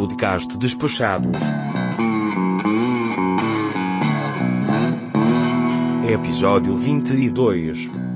podcast Despachados. Episódio 22.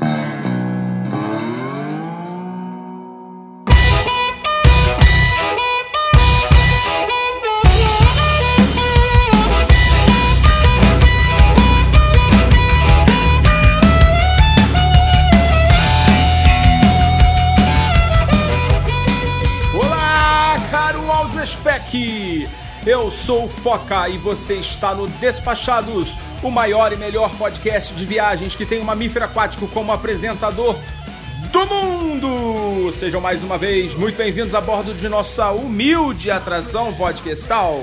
Sou Foca e você está no Despachados, o maior e melhor podcast de viagens que tem um mamífero aquático como apresentador do mundo! Sejam mais uma vez muito bem-vindos a bordo de nossa humilde atração podcastal.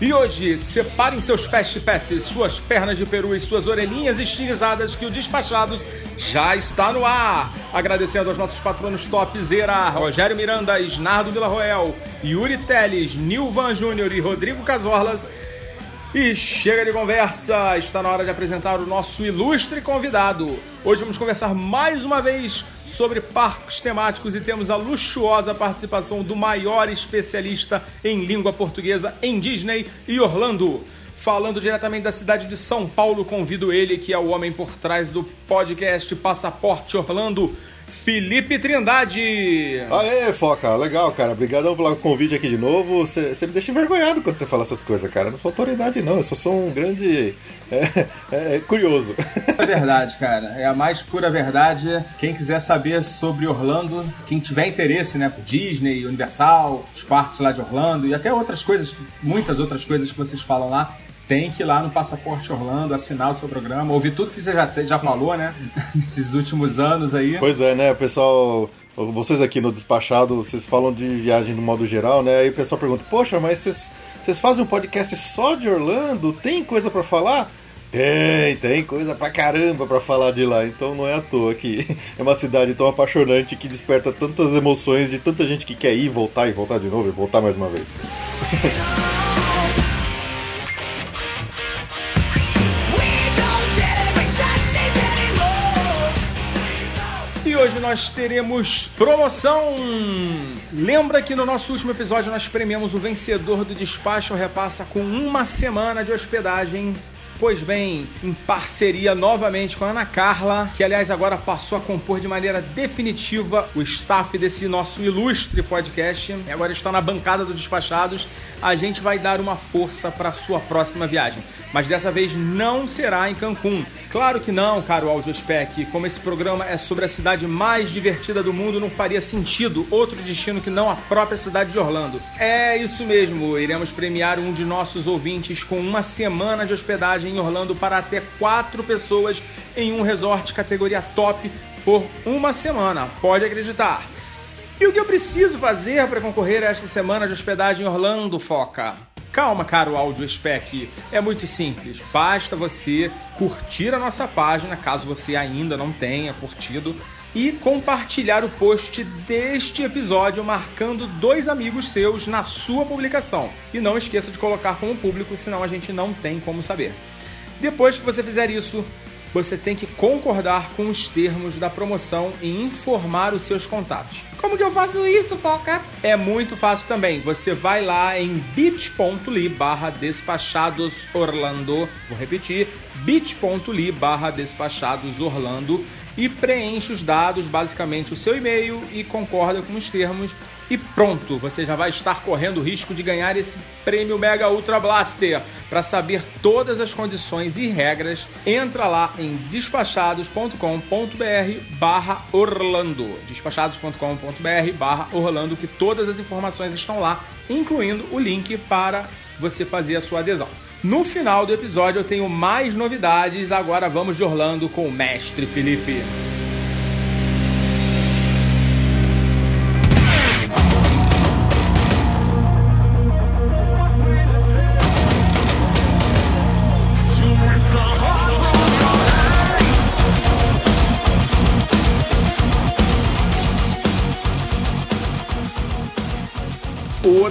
E hoje, separem seus fast passes, suas pernas de peru e suas orelhinhas estilizadas que o Despachados já está no ar. Agradecendo aos nossos patronos top Zera, Rogério Miranda, Isnardo Villarroel, Yuri Teles, Nilvan Júnior e Rodrigo Casorlas. E chega de conversa, está na hora de apresentar o nosso ilustre convidado. Hoje vamos conversar mais uma vez sobre parques temáticos e temos a luxuosa participação do maior especialista em língua portuguesa em Disney e Orlando. Falando diretamente da cidade de São Paulo, convido ele, que é o homem por trás do podcast Passaporte Orlando, Felipe Trindade. Aê, Foca, legal, cara. Obrigadão pelo convite aqui de novo. Você me deixa envergonhado quando você fala essas coisas, cara. Não sou autoridade, não. Eu só sou um grande é, é, curioso. É verdade, cara. É a mais pura verdade. Quem quiser saber sobre Orlando, quem tiver interesse, né, por Disney, Universal, os parques lá de Orlando e até outras coisas, muitas outras coisas que vocês falam lá, tem que ir lá no Passaporte Orlando, assinar o seu programa, ouvir tudo que você já, já falou, né? Nesses últimos anos aí. Pois é, né, pessoal. Vocês aqui no Despachado, vocês falam de viagem no modo geral, né? Aí o pessoal pergunta: Poxa, mas vocês, vocês fazem um podcast só de Orlando? Tem coisa para falar? Tem, tem coisa pra caramba pra falar de lá, então não é à toa que é uma cidade tão apaixonante que desperta tantas emoções de tanta gente que quer ir, voltar e voltar de novo e voltar mais uma vez. hoje nós teremos promoção. Lembra que no nosso último episódio nós premiamos o vencedor do despacho repassa com uma semana de hospedagem Pois bem, em parceria novamente com a Ana Carla, que aliás agora passou a compor de maneira definitiva o staff desse nosso ilustre podcast, e agora está na bancada do Despachados, a gente vai dar uma força para a sua próxima viagem. Mas dessa vez não será em Cancún. Claro que não, caro Audiospec. Como esse programa é sobre a cidade mais divertida do mundo, não faria sentido outro destino que não a própria cidade de Orlando. É isso mesmo, iremos premiar um de nossos ouvintes com uma semana de hospedagem em Orlando para até quatro pessoas em um resort categoria top por uma semana. Pode acreditar. E o que eu preciso fazer para concorrer a esta semana de hospedagem em Orlando, Foca? Calma, caro áudio spec. É muito simples. Basta você curtir a nossa página, caso você ainda não tenha curtido, e compartilhar o post deste episódio marcando dois amigos seus na sua publicação. E não esqueça de colocar como público, senão a gente não tem como saber. Depois que você fizer isso, você tem que concordar com os termos da promoção e informar os seus contatos. Como que eu faço isso, Foca? É muito fácil também. Você vai lá em bit.ly barra despachados Orlando. Vou repetir, bit.ly barra despachados Orlando e preenche os dados, basicamente o seu e-mail e concorda com os termos e pronto, você já vai estar correndo o risco de ganhar esse prêmio Mega Ultra Blaster. Para saber todas as condições e regras, entra lá em despachados.com.br barra Orlando. despachados.com.br barra Orlando, que todas as informações estão lá, incluindo o link para você fazer a sua adesão. No final do episódio eu tenho mais novidades, agora vamos de Orlando com o Mestre Felipe.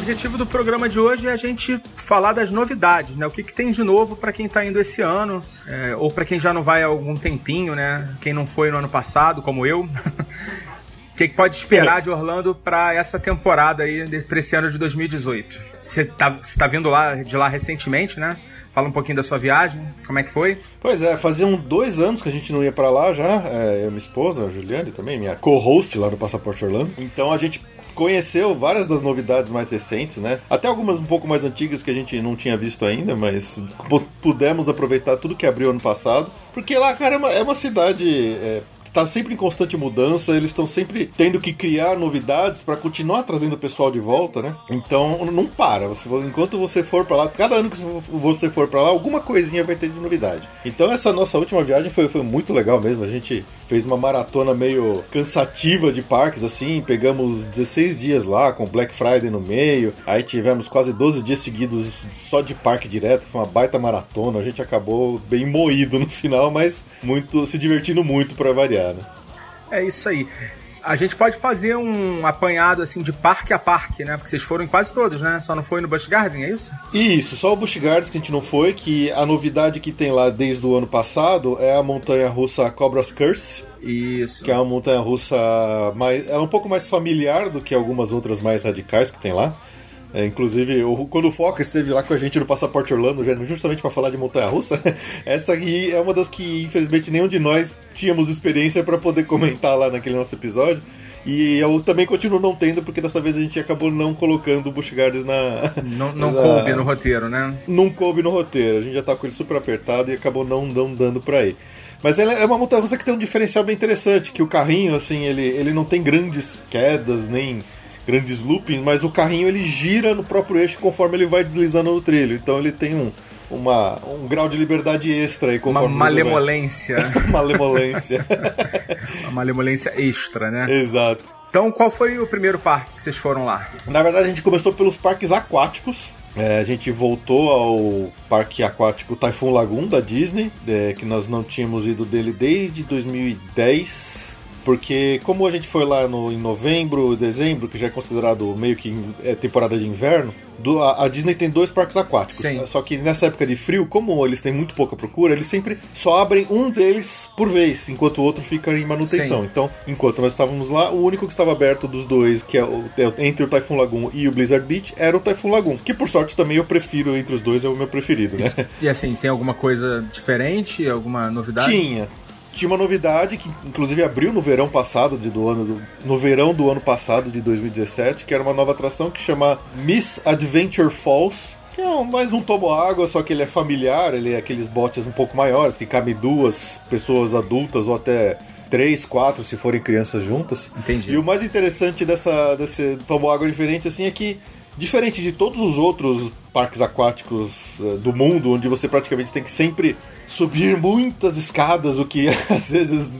Objetivo do programa de hoje é a gente falar das novidades, né? O que, que tem de novo para quem está indo esse ano, é, ou para quem já não vai há algum tempinho, né? Quem não foi no ano passado, como eu. O que, que pode esperar de Orlando para essa temporada aí, para esse ano de 2018? você tá, você tá vindo lá, de lá recentemente, né? Fala um pouquinho da sua viagem, como é que foi? Pois é, faziam dois anos que a gente não ia para lá já. É, eu, minha esposa, a Juliane também, minha co-host lá no Passaporte Orlando. Então a gente conheceu várias das novidades mais recentes, né? Até algumas um pouco mais antigas que a gente não tinha visto ainda, mas pudemos aproveitar tudo que abriu ano passado. Porque lá, cara, é uma, é uma cidade. É, tá sempre em constante mudança, eles estão sempre tendo que criar novidades para continuar trazendo o pessoal de volta, né? Então não para. Você, enquanto você for para lá, cada ano que você for para lá, alguma coisinha vai ter de novidade. Então essa nossa última viagem foi, foi muito legal mesmo. A gente fez uma maratona meio cansativa de parques, assim. Pegamos 16 dias lá, com Black Friday no meio. Aí tivemos quase 12 dias seguidos só de parque direto. Foi uma baita maratona. A gente acabou bem moído no final, mas muito se divertindo muito para variar, né? É isso aí. A gente pode fazer um apanhado assim de parque a parque, né? Porque vocês foram em quase todos, né? Só não foi no Busch Garden, é isso? Isso, só o Busch Gardens que a gente não foi, que a novidade que tem lá desde o ano passado é a montanha russa Cobra's Curse. Isso. Que é uma montanha russa mais. É um pouco mais familiar do que algumas outras mais radicais que tem lá. É, inclusive, o, quando o Foca esteve lá com a gente no Passaporte Orlando, justamente para falar de montanha russa, essa aqui é uma das que, infelizmente, nenhum de nós tínhamos experiência para poder comentar lá naquele nosso episódio. E eu também continuo não tendo, porque dessa vez a gente acabou não colocando o Busch Gardens na. Não, não na, coube no roteiro, né? Não coube no roteiro. A gente já tá com ele super apertado e acabou não, não dando pra ir. Mas ela é uma montanha russa que tem um diferencial bem interessante, que o carrinho, assim, ele, ele não tem grandes quedas, nem grandes loopings, mas o carrinho ele gira no próprio eixo conforme ele vai deslizando no trilho. Então ele tem um, uma, um grau de liberdade extra aí conforme Uma malemolência. malemolência. uma malemolência extra, né? Exato. Então, qual foi o primeiro parque que vocês foram lá? Na verdade, a gente começou pelos parques aquáticos. É, a gente voltou ao parque aquático Typhoon Lagoon da Disney, é, que nós não tínhamos ido dele desde 2010 porque como a gente foi lá no, em novembro, dezembro, que já é considerado meio que é temporada de inverno, do, a, a, Disney tem dois parques aquáticos. Sim. Só que nessa época de frio, como eles têm muito pouca procura, eles sempre só abrem um deles por vez, enquanto o outro fica em manutenção. Sim. Então, enquanto nós estávamos lá, o único que estava aberto dos dois, que é, o, é entre o Typhoon Lagoon e o Blizzard Beach, era o Typhoon Lagoon, que por sorte também eu prefiro entre os dois, é o meu preferido, né? E, e assim, tem alguma coisa diferente, alguma novidade? Tinha tinha uma novidade que inclusive abriu no verão passado de, do ano do, no verão do ano passado de 2017, que era uma nova atração que chama Miss Adventure Falls, que é um, mais um toboágua, só que ele é familiar, ele é aqueles botes um pouco maiores que cabe duas pessoas adultas ou até três, quatro se forem crianças juntas. Entendi. E o mais interessante dessa desse toboágua diferente assim é que diferente de todos os outros parques aquáticos uh, do mundo, onde você praticamente tem que sempre subir muitas escadas, o que às vezes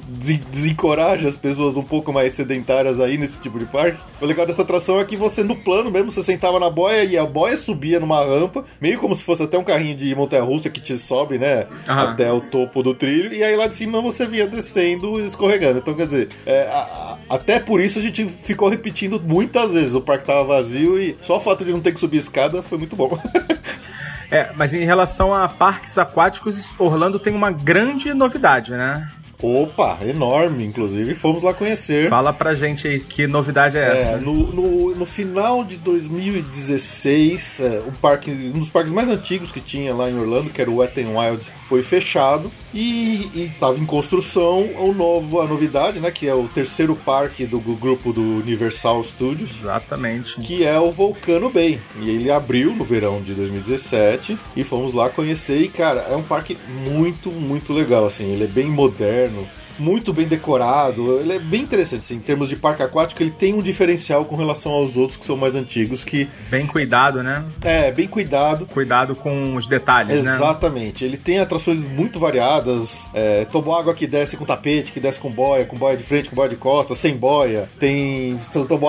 desencoraja as pessoas um pouco mais sedentárias aí nesse tipo de parque. O legal dessa atração é que você, no plano mesmo, você sentava na boia e a boia subia numa rampa, meio como se fosse até um carrinho de montanha-russa que te sobe, né, Aham. até o topo do trilho, e aí lá de cima você vinha descendo e escorregando. Então, quer dizer, é, a, a, até por isso a gente ficou repetindo muitas vezes. O parque tava vazio e só o fato de não ter que subir escada foi muito bom. É, mas em relação a parques aquáticos, Orlando tem uma grande novidade, né? Opa, enorme, inclusive fomos lá conhecer. Fala pra gente aí que novidade é, é essa. No, no, no, final de 2016, é, o parque, um dos parques mais antigos que tinha lá em Orlando, que era o Wet n Wild, foi fechado e estava em construção o novo, a novidade, né? Que é o terceiro parque do, do grupo do Universal Studios. Exatamente. Que é o Volcano Bay. E ele abriu no verão de 2017 e fomos lá conhecer. E, cara, é um parque muito, muito legal. Assim, ele é bem moderno muito bem decorado. Ele é bem interessante, assim, em termos de parque aquático, ele tem um diferencial com relação aos outros que são mais antigos, que... Bem cuidado, né? É, bem cuidado. Cuidado com os detalhes, Exatamente. né? Exatamente. Ele tem atrações muito variadas, é, água que desce com tapete, que desce com boia, com boia de frente, com boia de costas, sem boia. Tem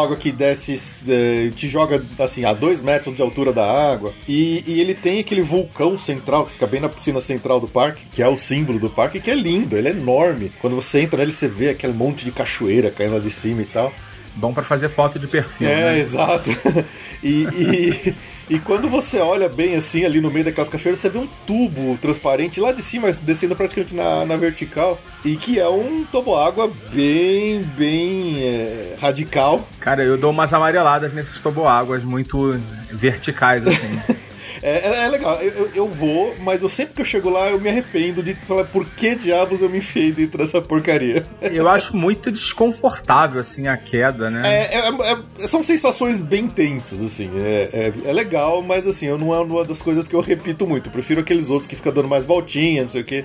água que desce, é, te joga, assim, a dois metros de altura da água. E, e ele tem aquele vulcão central, que fica bem na piscina central do parque, que é o símbolo do parque, que é lindo, ele é enorme. Quando você entra nele, você vê aquele monte de cachoeira caindo lá de cima e tal. Bom para fazer foto de perfil. É, né? exato. E, e, e, quando você olha bem assim ali no meio daquelas cachoeiras, você vê um tubo transparente lá de cima, descendo praticamente na, na vertical. E que é um toboágua bem, bem é, radical. Cara, eu dou umas amareladas nesses toboáguas muito verticais, assim. É, é, é legal, eu, eu, vou, mas eu sempre que eu chego lá eu me arrependo de falar por que diabos eu me enfiei dentro dessa porcaria. Eu acho muito desconfortável, assim, a queda, né? É, é, é são sensações bem tensas, assim. É, é, legal, mas assim, eu não é uma das coisas que eu repito muito. Eu prefiro aqueles outros que ficam dando mais voltinha, não sei o quê.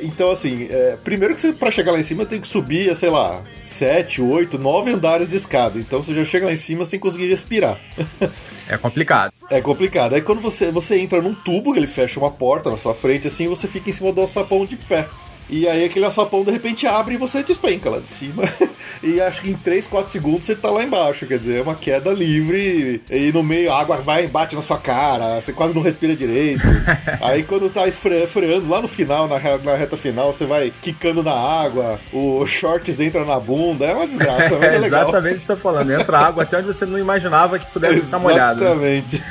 então, assim, primeiro que você, pra chegar lá em cima, tem que subir, sei lá, sete, oito, nove andares de escada. Então você já chega lá em cima sem conseguir respirar. É complicado. É complicado. Aí quando você, você entra num tubo, ele fecha uma porta na sua frente, assim, você fica em cima do alçapão de pé. E aí aquele alçapão de repente abre e você despenca lá de cima. e acho que em 3, 4 segundos você tá lá embaixo. Quer dizer, é uma queda livre. E no meio a água vai e bate na sua cara. Você quase não respira direito. aí quando tá fre freando lá no final, na, na, reta final, você vai quicando na água. O shorts entra na bunda. É uma desgraça. é, é exatamente o que você tá falando. Entra água até onde você não imaginava que pudesse estar molhado. Né? Exatamente.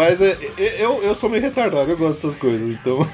Mas é, eu, eu sou meio retardado, eu gosto dessas coisas, então.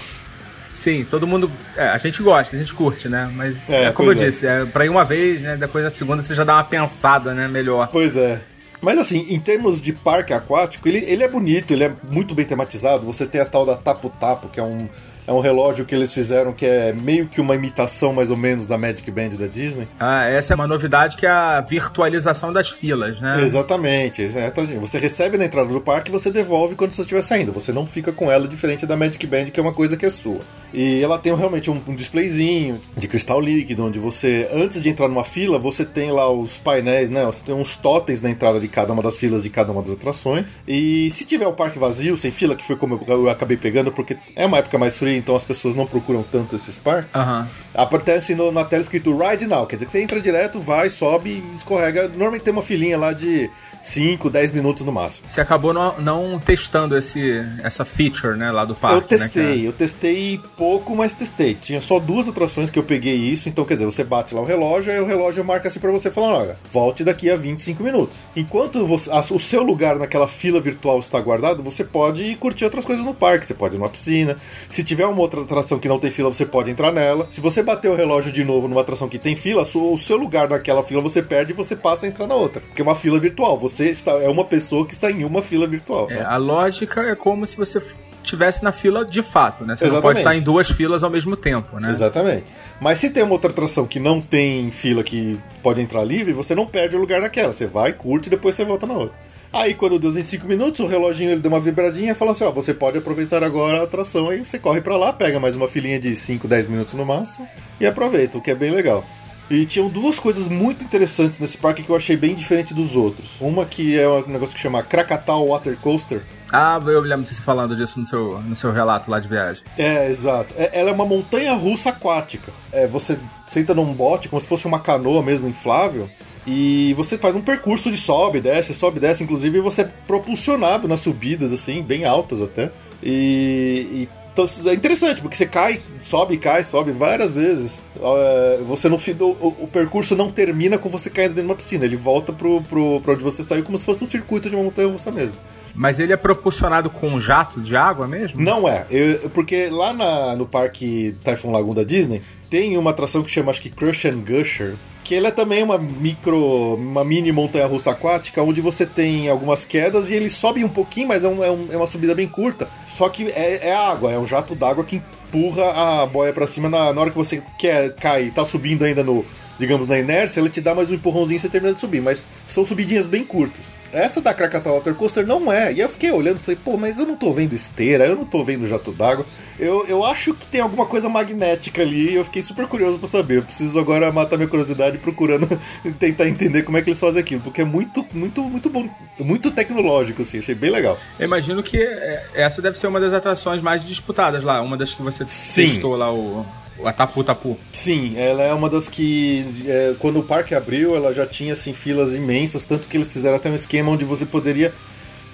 Sim, todo mundo. É, a gente gosta, a gente curte, né? Mas é, é como eu é. disse, é, pra ir uma vez, né? Depois na segunda você já dá uma pensada, né? Melhor. Pois é. Mas assim, em termos de parque aquático, ele, ele é bonito, ele é muito bem tematizado. Você tem a tal da Tapu Tapu, que é um, é um relógio que eles fizeram que é meio que uma imitação, mais ou menos, da Magic Band da Disney. Ah, essa é uma novidade que é a virtualização das filas, né? Exatamente, exatamente. Você recebe na entrada do parque e você devolve quando você estiver saindo. Você não fica com ela diferente da Magic Band, que é uma coisa que é sua. E ela tem realmente um, um displayzinho de cristal líquido, onde você, antes de entrar numa fila, você tem lá os painéis, né? Você tem uns totens na entrada de cada uma das filas de cada uma das atrações. E se tiver o parque vazio, sem fila, que foi como eu acabei pegando, porque é uma época mais fria, então as pessoas não procuram tanto esses parques, uhum. aparece no, na tela escrito Ride Now, quer dizer que você entra direto, vai, sobe e escorrega. Normalmente tem uma filinha lá de 5, 10 minutos no máximo. Você acabou não, não, testando esse, essa feature, né, lá do parque. Eu testei, né, eu testei pouco, mas testei. Tinha só duas atrações que eu peguei isso, então quer dizer, você bate lá o relógio, aí o relógio marca assim pra você falando, olha, volte daqui a 25 minutos. Enquanto você, a, o seu lugar naquela fila virtual está guardado, você pode curtir outras coisas no parque. Você pode ir numa piscina. Se tiver uma outra atração que não tem fila, você pode entrar nela. Se você bater o relógio de novo numa atração que tem fila, o seu lugar naquela fila você perde e você passa a entrar na outra. Porque é uma fila virtual. Você está, é uma pessoa que está em uma fila virtual. É, né? A lógica é como se você tivesse na fila de fato, né? Você Exatamente. não pode estar em duas filas ao mesmo tempo, né? Exatamente. Mas se tem uma outra atração que não tem fila que pode entrar livre, você não perde o lugar naquela. Você vai, curte e depois você volta na outra. Aí quando deu os 25 minutos, o reloginho ele deu uma vibradinha e fala assim: ó, você pode aproveitar agora a atração. Aí você corre para lá, pega mais uma filinha de 5, 10 minutos no máximo e aproveita, o que é bem legal. E tinham duas coisas muito interessantes nesse parque que eu achei bem diferente dos outros. Uma que é um negócio que chama Krakatau Water Coaster. Ah, eu lembro de você falando disso no seu, no seu relato lá de viagem. É, exato. É, ela é uma montanha russa aquática. É, você senta num bote como se fosse uma canoa mesmo inflável. E você faz um percurso de sobe, desce, sobe, desce. Inclusive você é propulsionado nas subidas, assim, bem altas até. E, e então é interessante, porque você cai, sobe, cai, sobe várias vezes. Uh, você não o, o, percurso não termina com você caindo dentro de uma piscina, ele volta pro, pro, pra onde você saiu como se fosse um circuito de uma montanha russa mesmo. Mas ele é propulsionado com um jato de água mesmo? Não é, eu, porque lá na, no parque Typhoon Lagoon da Disney tem uma atração que chama acho que Crush and Gusher, que ele é também uma micro, uma mini montanha russa aquática, onde você tem algumas quedas e ele sobe um pouquinho, mas é, um, é, um, é uma subida bem curta. Só que é, é água, é um jato d'água que empurra a boia para cima na, na, hora que você quer cair, tá subindo ainda no, digamos, na inércia, ele te dá mais um empurrãozinho e você termina de subir, mas são subidinhas bem curtas. Essa da Krakatoa Water Coaster não é. E eu fiquei olhando e falei, pô, mas eu não tô vendo esteira, eu não tô vendo jato d'água. Eu, eu acho que tem alguma coisa magnética ali e eu fiquei super curioso para saber. Eu preciso agora matar minha curiosidade procurando tentar entender como é que eles fazem aquilo, porque é muito, muito, muito bom, muito tecnológico, assim, achei bem legal. Eu imagino que é, essa deve ser uma das atrações mais disputadas lá, uma das que você Sim. testou lá o a Tapu Tapu. Sim, ela é uma das que, é, quando o parque abriu, ela já tinha assim, filas imensas, tanto que eles fizeram até um esquema onde você poderia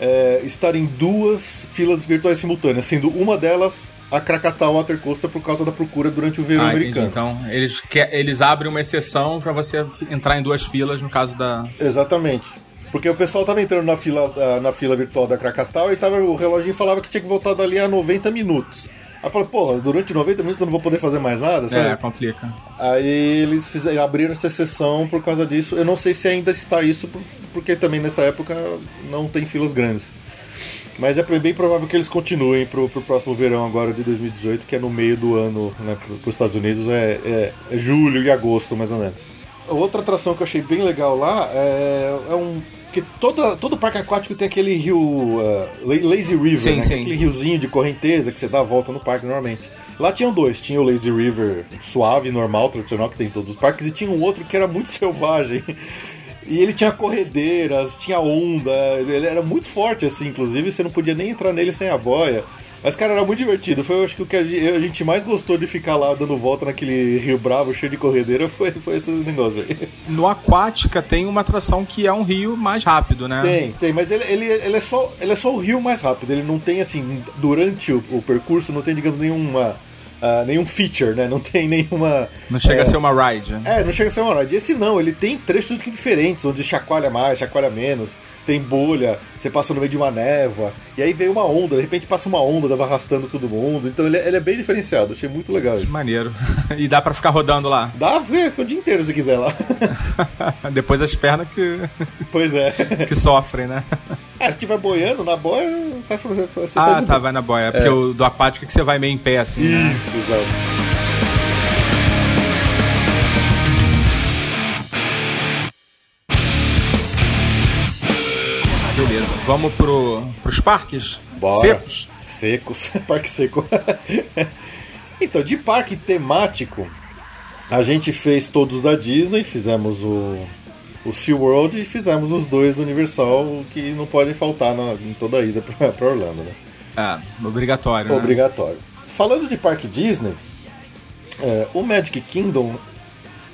é, estar em duas filas virtuais simultâneas, sendo uma delas a Krakatau Water Coaster por causa da procura durante o verão Ah, entendi. americano. Então, eles, eles abrem uma exceção pra você entrar em duas filas no caso da. Exatamente. Porque o pessoal tava entrando na fila, ah, na fila virtual da Krakatau e tava, o reloginho falava que tinha que voltar dali a 90 minutos. Aí falei, porra, durante 90 minutos eu não vou poder fazer mais nada, sabe? É, complica. Aí eles fizeram, abriram essa exceção por causa disso. Eu não sei se ainda está isso, por- porque também nessa época não tem filas grandes. Mas é bem provável que eles continuem pro, pro próximo verão agora de 2018, que é no meio do ano, né, pro, pros Estados Unidos, é, é- é julho e agosto, mais ou menos. Outra atração que eu achei bem legal lá é, é um... Porque toda, todo parque aquático tem aquele rio uh, La- Lazy River, Sim, né? sim. Aquele riozinho de correnteza que você dá a volta no parque normalmente. Lá tinham dois, tinha o Lazy River suave, normal, tradicional, que tem em todos os parques, e tinha um outro que era muito selvagem. E ele tinha corredeiras, tinha onda, ele era muito forte assim, inclusive você não podia nem entrar nele sem a boia. Mas, cara, era muito divertido. Foi, eu acho que o que a ge- a gente mais gostou de ficar lá dando volta naquele Rio Bravo cheio de corredeira foi, foi esse negócio aí. No Aquática tem uma atração que é um rio mais rápido, né? Tem, tem, mas ele, ele, ele, é só, ele é só o rio mais rápido. Ele não tem, assim, durante o, o percurso, não tem, digamos, nenhuma. ah, nenhum feature, né? Não tem nenhuma. Não chega é, a ser uma ride. É, não chega a ser uma ride. Esse não, ele tem trechos diferentes, onde chacoalha mais, chacoalha menos, tem bolha, você passa no meio de uma névoa, e aí vem uma onda, de repente passa uma onda, vai arrastando todo mundo. Então ele, é- ele é bem diferenciado, achei muito legal Que isso. maneiro. e dá pra ficar rodando lá. Dá a ver o dia inteiro se quiser lá. Depois as pernas que, pois é. que sofrem, né? Ah, se tiver boiando na boia, você, ah, sai de tá, vai na boia. Porque o do aquático é que você vai meio em pé, assim, né? Isso, exato. Beleza. Vamos pro, pros parques? Bora. Secos? Secos. parque seco. então, de parque temático, a gente fez todos da Disney, fizemos o, o SeaWorld e fizemos os dois do Universal, que não podem faltar na- em toda a ida pra, pra Orlando, né? Ah, obrigatório. né? Obrigatório. Falando de parque Disney, é, o Magic Kingdom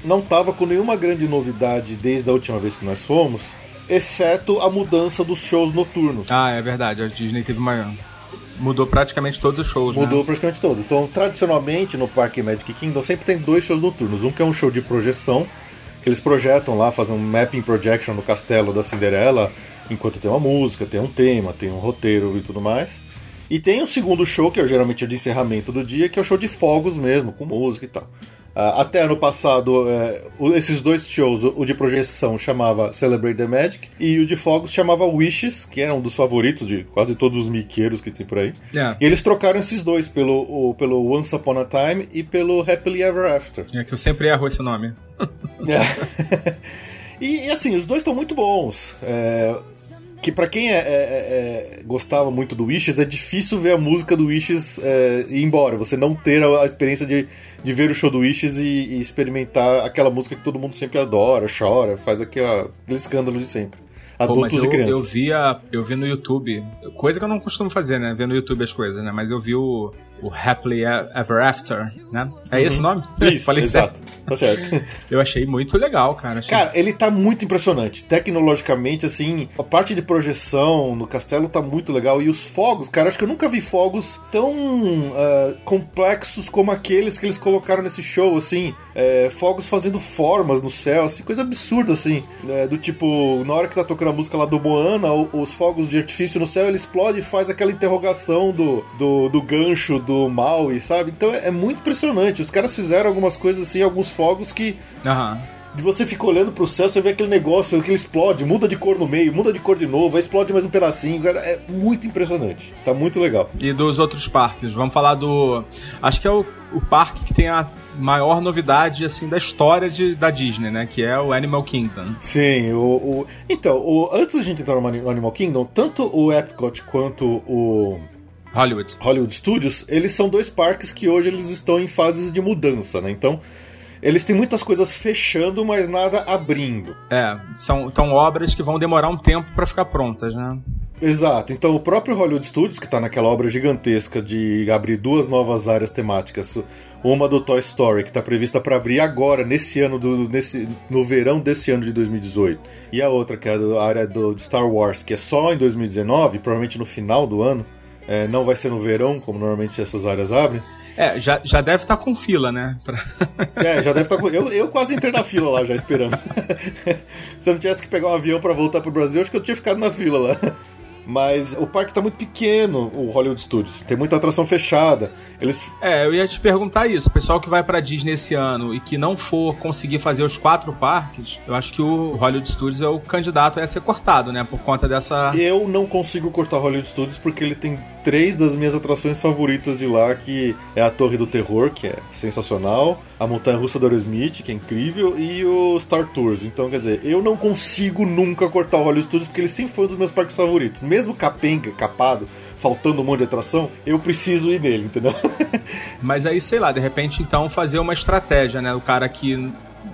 não tava com nenhuma grande novidade desde a última vez que nós fomos, exceto a mudança dos shows noturnos. Ah, é verdade. A Disney teve uma. Mudou praticamente todos os shows, Mudou né? praticamente todo. Então, tradicionalmente, no Parque Magic Kingdom sempre tem dois shows noturnos. Um que é um show de projeção, que eles projetam lá, fazem um mapping projection no castelo da Cinderela, enquanto tem uma música, tem um tema, tem um roteiro e tudo mais. E tem o segundo show, que é geralmente o de encerramento do dia, que é o show de fogos mesmo, com música e tal. Ah, até ano passado, é, esses dois shows, o, de projeção chamava Celebrate the Magic, e o de fogos chamava Wishes, que era um dos favoritos de quase todos os miqueiros que tem por aí. É. E eles trocaram esses dois pelo, o- pelo Once Upon a Time e pelo Happily Ever After. É que eu sempre erro esse nome. É. e, e, assim, os dois estão muito bons. É, que pra quem é- é- é- é- gostava muito do Wishes, é difícil ver a música do Wishes é, ir embora. Você não ter a, a experiência de, de ver o show do Wishes e, e experimentar aquela música que todo mundo sempre adora, chora, faz aquela, aquele escândalo de sempre. Pô, Adultos eu, e crianças. eu vi a, eu vi no YouTube, coisa que eu não costumo fazer, né? Ver no YouTube as coisas, né? Mas eu vi o, o Happily Ever After, né? É esse o nome? Uhum. Isso, Falei exato. certo. Tá certo. Eu achei muito legal, cara. Achei... Cara, ele tá muito impressionante. Tecnologicamente, assim, a parte de projeção no castelo tá muito legal. E os fogos, cara, acho que eu nunca vi fogos tão ah, complexos como aqueles que eles colocaram nesse show, assim. É, fogos fazendo formas no céu, assim, coisa absurda, assim. É, do tipo, na hora que tá tocando a música lá do Moana, os fogos de artifício no céu, ele explode e faz aquela interrogação do, do, do gancho do Maui, sabe? Então é, é muito impressionante. Os caras fizeram algumas coisas assim, alguns fogos que Aham. de você fica olhando pro céu, você vê aquele negócio que ele explode, muda de cor no meio, muda de cor de novo, aí explode mais um pedacinho, cara, é muito impressionante. Tá muito legal. E dos outros parques, vamos falar do. Acho que é o, o parque que tem a maior novidade assim da história de, da Disney, né? Que é o Animal Kingdom. Sim, o, o- então, o- antes da gente entrar no Animal Kingdom, tanto o Epcot quanto o Hollywood. Hollywood Studios, eles são dois parques que hoje eles estão em fases de mudança, né? Então, eles têm muitas coisas fechando, mas nada abrindo. É, são, são obras que vão demorar um tempo pra ficar prontas, né? Exato. Então o próprio Hollywood Studios, que tá naquela obra gigantesca de abrir duas novas áreas temáticas, uma do Toy Story, que tá prevista para abrir agora, nesse ano, do, nesse, no verão desse ano de 2018, e a outra, que é a área do Star Wars, que é só em 2019, provavelmente no final do ano, é, não vai ser no verão, como normalmente essas áreas abrem. É, já, já deve estar tá com fila, né? Pra... É, já deve estar tá com. Eu, eu quase entrei na fila lá já esperando. Se eu não tivesse que pegar um avião para voltar pro Brasil, acho que eu tinha ficado na fila lá. Mas o parque tá muito pequeno, o Hollywood Studios. Tem muita atração fechada. Eles... É, eu ia te perguntar isso. O pessoal que vai pra Disney esse ano e que não for conseguir fazer os quatro parques, eu acho que o Hollywood Studios é o candidato a ser cortado, né? Por conta dessa. Eu não consigo cortar Hollywood Studios porque ele tem três das minhas atrações favoritas de lá, que é a Torre do Terror, que é sensacional, a Montanha Russa do Aerosmith, que é incrível, e o Star Tours. Então, quer dizer, eu não consigo nunca cortar o Hollywood Studios porque ele sempre foi um dos meus parques favoritos. Mesmo capenga, capado, faltando um monte de atração, eu preciso ir nele, entendeu? Mas aí, sei lá, de repente, então, fazer uma estratégia, né? O cara que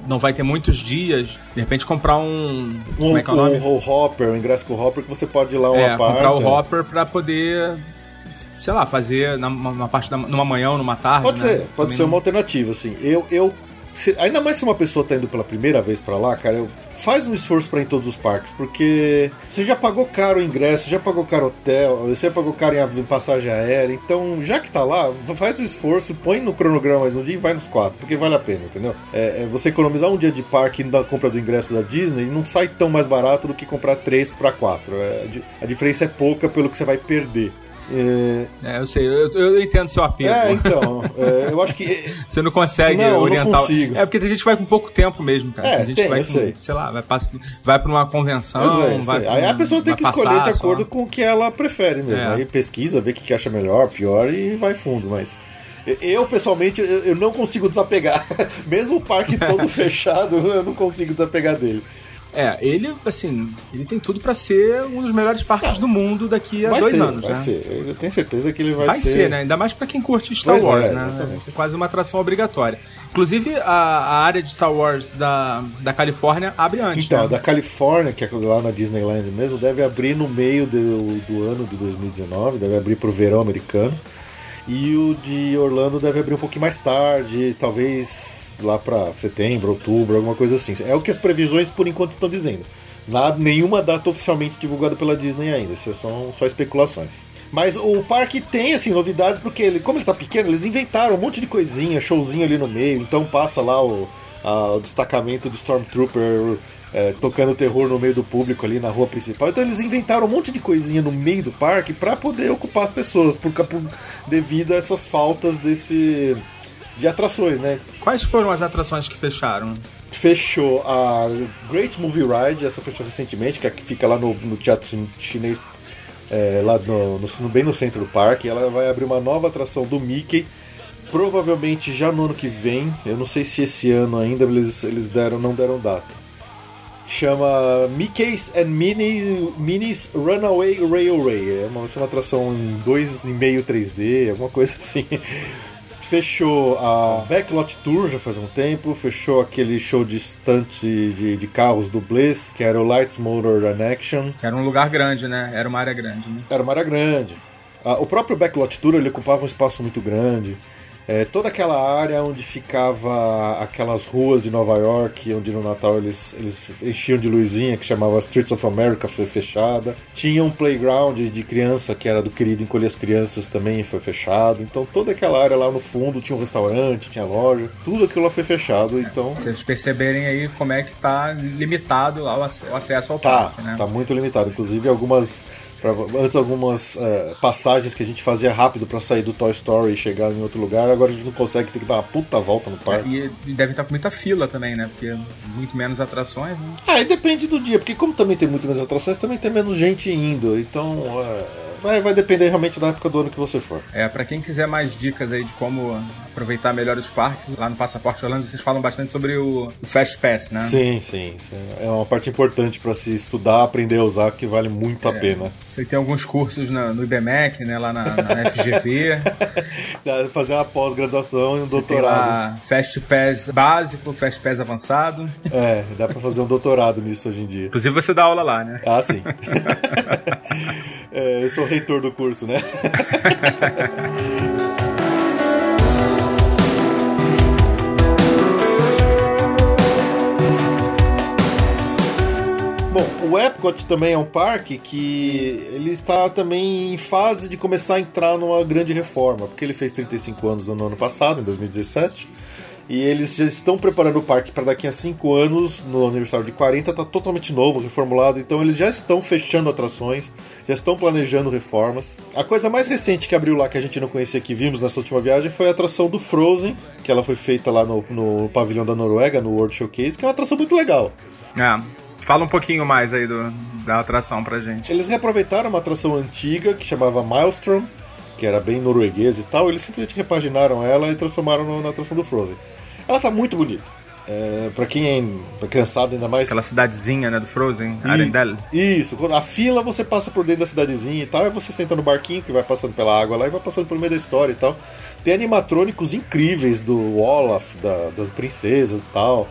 não vai ter muitos dias, de repente comprar um. um como é que é o nome? Um, Hopper, um ingresso com o Hopper que você pode ir lá uma é, parte. Comprar o é. Hopper para poder sei lá, fazer numa parte da, numa manhã ou numa tarde. Pode né? ser, pode Também ser uma alternativa, assim. Eu, eu se, ainda mais se uma pessoa tá indo pela primeira vez para lá, cara, eu, faz um esforço para ir em todos os parques, porque você já pagou caro o ingresso, já pagou caro hotel, você já pagou caro em, em passagem aérea, então já que tá lá, faz o esforço, põe no cronograma mais um dia e vai nos quatro, porque vale a pena, entendeu? É, é você economizar um dia de parque da compra do ingresso da Disney não sai tão mais barato do que comprar três para quatro. É, a diferença é pouca pelo que você vai perder. É... é, eu sei, eu, eu entendo seu apelo. É, então, é, eu acho que. Você não consegue não, orientar. Não consigo. É porque a gente vai com pouco tempo mesmo, cara. É, a gente tem, vai com, sei. sei lá, vai, pass... vai pra uma convenção. É, vai Aí a pessoa tem que escolher de acordo só. com o que ela prefere mesmo. É. Aí pesquisa, vê o que acha melhor, pior e vai fundo, mas. Eu, pessoalmente, eu não consigo desapegar. Mesmo o parque todo fechado, eu não consigo desapegar dele. É, ele, assim, ele tem tudo para ser um dos melhores parques do mundo daqui a vai dois ser, anos, vai né? ser. Eu tenho certeza que ele vai, vai ser. ser, né? Ainda mais para quem curte Star Pois é, Wars, né? exatamente. Vai ser quase uma atração obrigatória. Inclusive, a, a área de Star Wars da, da Califórnia abre antes. Então, né? a da Califórnia, que é lá na Disneyland mesmo, deve abrir no meio do, do ano de 2019, deve abrir pro verão americano. E o de Orlando deve abrir um pouquinho mais tarde, talvez lá para setembro, outubro, alguma coisa assim. É o que as previsões por enquanto estão dizendo. Nada, nenhuma data oficialmente divulgada pela Disney ainda, isso são só especulações. Mas o parque tem, assim, novidades, porque ele, como ele tá pequeno, eles inventaram um monte de coisinha, showzinho ali no meio, então passa lá o, a, o destacamento do Stormtrooper é, tocando terror no meio do público ali na rua principal. Então eles inventaram um monte de coisinha no meio do parque para poder ocupar as pessoas, por, por, devido a essas faltas desse de atrações, né? Quais foram as atrações que fecharam? Fechou a Great Movie Ride, essa fechou recentemente, que é que fica lá no, no teatro chinês, é, lá no, no, bem no centro do parque. Ela vai abrir uma nova atração do Mickey, provavelmente já no ano que vem. Eu não sei se esse ano ainda eles, eles deram, não deram data. Chama Mickey's and Minnie's, Minnie's Runaway Railway. É uma, é uma atração em 2,5 3D, alguma coisa assim fechou a Backlot Tour já faz um tempo, fechou aquele show de estante de, de carros dublês, que era o Lights Motor and Action. Era um lugar grande, né? Era uma área grande, né? Era uma área grande. Ah, o próprio Backlot Tour ele ocupava um espaço muito grande. É, toda aquela área onde ficava aquelas ruas de Nova York, onde no Natal eles, eles enchiam de luzinha, que chamava Streets of America, foi fechada. Tinha um playground de criança, que era do querido Encolher as Crianças, também foi fechado. Então toda aquela área lá no fundo tinha um restaurante, tinha loja, tudo aquilo lá foi fechado. Então. Vocês perceberem aí como é que tá limitado lá o acesso ao tá, parque, né? Tá muito limitado. Inclusive algumas Pra, antes algumas é, passagens que a gente fazia rápido para sair do Toy Story e chegar em outro lugar, agora a gente não consegue, tem que dar uma puta volta no parque. E, deve estar com muita fila também, né? Porque muito menos atrações. Né? Ah, e depende do dia, porque como também tem muito menos atrações, também tem menos gente indo. Então, é, vai, vai depender realmente da época do ano que você for. É, para quem quiser mais dicas aí de como aproveitar melhor os parques, lá no Passaporte Orlando vocês falam bastante sobre o, o Fast Pass, né? Sim, sim, sim. É uma parte importante para se estudar, aprender a usar, que vale muito a É. pena. Você tem alguns cursos na, no IBMEC, né, lá na, na FGV. Fazer uma pós-graduação e um Você doutorado. Fast Pass básico, Fast Pass avançado. É, dá pra fazer um doutorado nisso hoje em dia. Inclusive você dá aula lá, né? Ah, sim. é, eu sou reitor do curso, né? Bom, o Epcot também é um parque que ele está também em fase de começar a entrar numa grande reforma, porque ele fez 35 anos no ano passado, em 2017. E eles já estão preparando o parque para daqui a 5 anos, no aniversário de 40, está totalmente novo, reformulado. Então eles já estão fechando atrações, já estão planejando reformas. A coisa mais recente que abriu lá, que a gente não conhecia, que vimos nessa última viagem, foi a atração do Frozen, que ela foi feita lá no, no pavilhão da Noruega, no World Showcase, que é uma atração muito legal. É. Fala um pouquinho mais aí do, da atração pra gente. Eles reaproveitaram uma atração antiga que chamava Maelstrom, que era bem norueguês e tal, eles simplesmente repaginaram ela e transformaram no, na atração do Frozen. Ela tá muito bonita. É, pra quem é pra criançada ainda mais. Aquela cidadezinha, né, do Frozen, e, Arendelle. Isso, a fila você passa por dentro da cidadezinha e tal, e você senta no barquinho que vai passando pela água lá e vai passando por meio da história e tal. Tem animatrônicos incríveis do Olaf, da, das princesas e tal.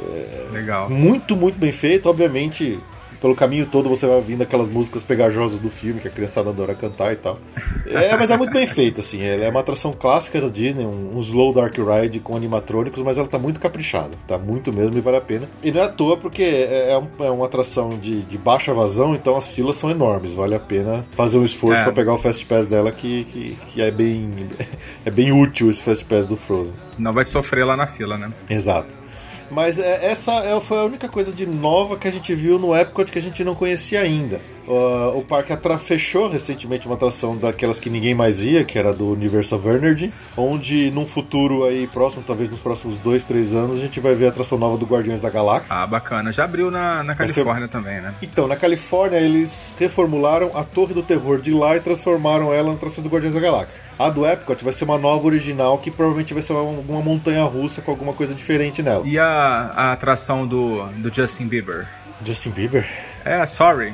É, Legal. Muito, muito bem feito. Obviamente, pelo caminho todo você vai ouvindo aquelas músicas pegajosas do filme que a criançada adora cantar e tal. É, mas é muito bem feito, assim. Ela é uma atração clássica da Disney, um, um slow dark ride com animatrônicos, mas ela tá muito caprichada. Tá muito mesmo e vale a pena. E não é à toa porque é, é, um, é uma atração de, de, baixa vazão, então as filas são enormes. Vale a pena fazer um esforço é. para pegar o Fast Pass dela, que, que, que, é, bem, é bem útil esse Fast Pass do Frozen. Não vai sofrer lá na fila, né? Exato. Mas é, essa é, foi a única coisa de nova que a gente viu no Epcot que a gente não conhecia ainda. Uh, o parque atra fechou recentemente uma atração daquelas que ninguém mais ia, que era do Universal Energy, onde num futuro aí próximo, talvez nos próximos dois, três anos, a gente vai ver a atração nova do Guardiões da Galáxia. Ah, bacana. Já abriu na, na Califórnia ser... também, né? Então, na Califórnia eles reformularam a Torre do Terror de lá e transformaram ela na atração do Guardiões da Galáxia. A do Epcot vai ser uma nova original que provavelmente vai ser uma, montanha russa com alguma coisa diferente nela. E a, a atração do, do Justin Bieber? Justin Bieber? É, sorry.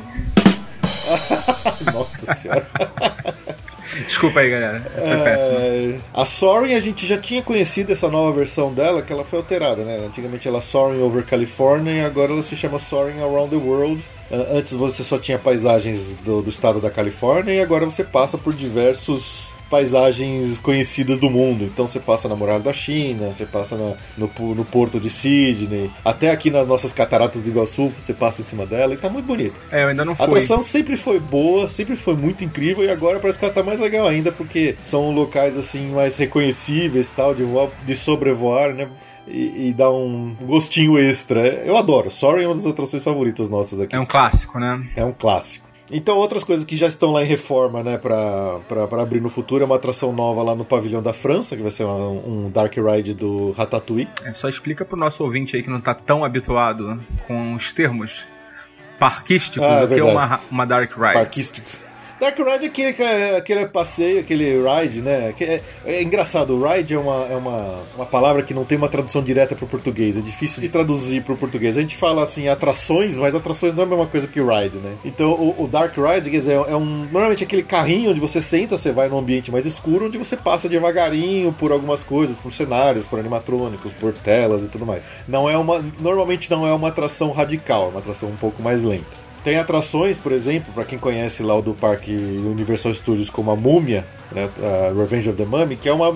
Nossa senhora. Desculpa aí, galera. Essa foi é, péssima. A Soaring, a gente já tinha conhecido essa nova versão dela, que ela foi alterada, né? Antigamente ela Soaring Over California e agora ela se chama Soaring Around the World. Antes você só tinha paisagens do, do estado da Califórnia e agora você passa por diversos paisagens conhecidas do mundo. Então você passa na muralha da China, você passa na, no, no, porto de Sydney, até aqui nas nossas cataratas do Iguaçu, você passa em cima dela e tá muito bonito. É, eu ainda não fui. A atração sempre foi boa, sempre foi muito incrível e agora parece que ela tá mais legal ainda porque são locais assim mais reconhecíveis, tal, de, de sobrevoar, né? E, e, dá um gostinho extra. Eu adoro. Sorry é uma das atrações favoritas nossas aqui. É um clássico, né? É um clássico. Então, outras coisas que já estão lá em reforma, né, pra, pra, pra abrir no futuro, é uma atração nova lá no Pavilhão da França, que vai ser um, um Dark Ride do Ratatouille. É, só explica pro nosso ouvinte aí que não tá tão habituado com os termos parquísticos, ah, é o que é uma, uma Dark Ride. Parquístico. Dark Ride é aquele, é aquele passeio, aquele ride, né? É, é, engraçado, ride é, uma, é uma, uma palavra que não tem uma tradução direta para o português, é difícil de traduzir para o português. A gente fala assim, atrações, mas atrações não é a mesma coisa que ride, né? Então o, o Dark Ride, quer dizer, é um, normalmente aquele carrinho onde você senta, você vai num ambiente mais escuro, onde você passa devagarinho por algumas coisas, por cenários, por animatrônicos, por telas e tudo mais. Não é uma, normalmente não é uma atração radical, é uma atração um pouco mais lenta. Tem atrações, por exemplo, para quem conhece lá o do parque Universal Studios como a Múmia, né, a Revenge of the Mummy, que é uma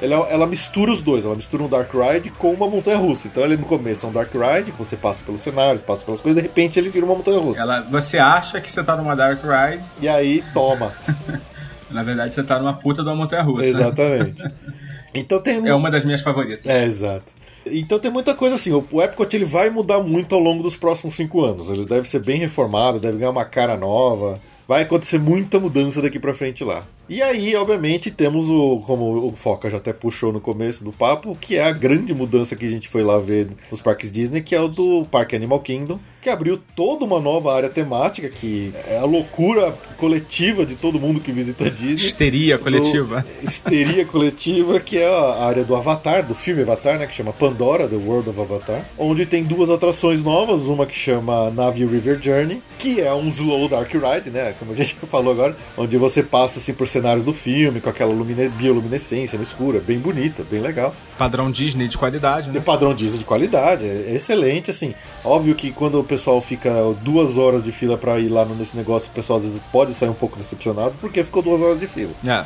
ela, ela, mistura os dois, ela mistura um Dark Ride com uma montanha russa. Então ele no começo é um Dark Ride, que você passa pelos cenários, passa pelas coisas, de repente ele vira uma montanha russa. Ela, você acha que você tá numa Dark Ride. E aí, toma. Na verdade, você tá numa puta de uma montanha russa. Exatamente. Então tem. É uma das minhas favoritas. É, exato. Então tem muita coisa assim. O Epcot ele vai mudar muito ao longo dos próximos cinco anos. Ele deve ser bem reformado, deve ganhar uma cara nova. Vai acontecer muita mudança daqui para frente lá. E aí, obviamente, temos o, como o Foca já até puxou no começo do papo, que é a grande mudança que a gente foi lá ver nos parques Disney, que é o do Parque Animal Kingdom, que abriu toda uma nova área temática, que é a loucura coletiva de todo mundo que visita Disney. Histeria coletiva. Do, histeria coletiva, que é a área do Avatar, do filme Avatar, né, que chama Pandora, The World of Avatar, onde tem duas atrações novas, uma que chama Navi River Journey, que é um slow dark ride, né, como a gente falou agora, onde você passa assim por cenários do filme, com aquela bioluminescência no escuro, é bem bonita, bem legal. Padrão Disney de qualidade, né? Padrão Disney de qualidade, é excelente, assim. Óbvio que quando o pessoal fica duas horas de fila para ir lá nesse negócio, o pessoal às vezes pode sair um pouco decepcionado porque ficou duas horas de fila. É.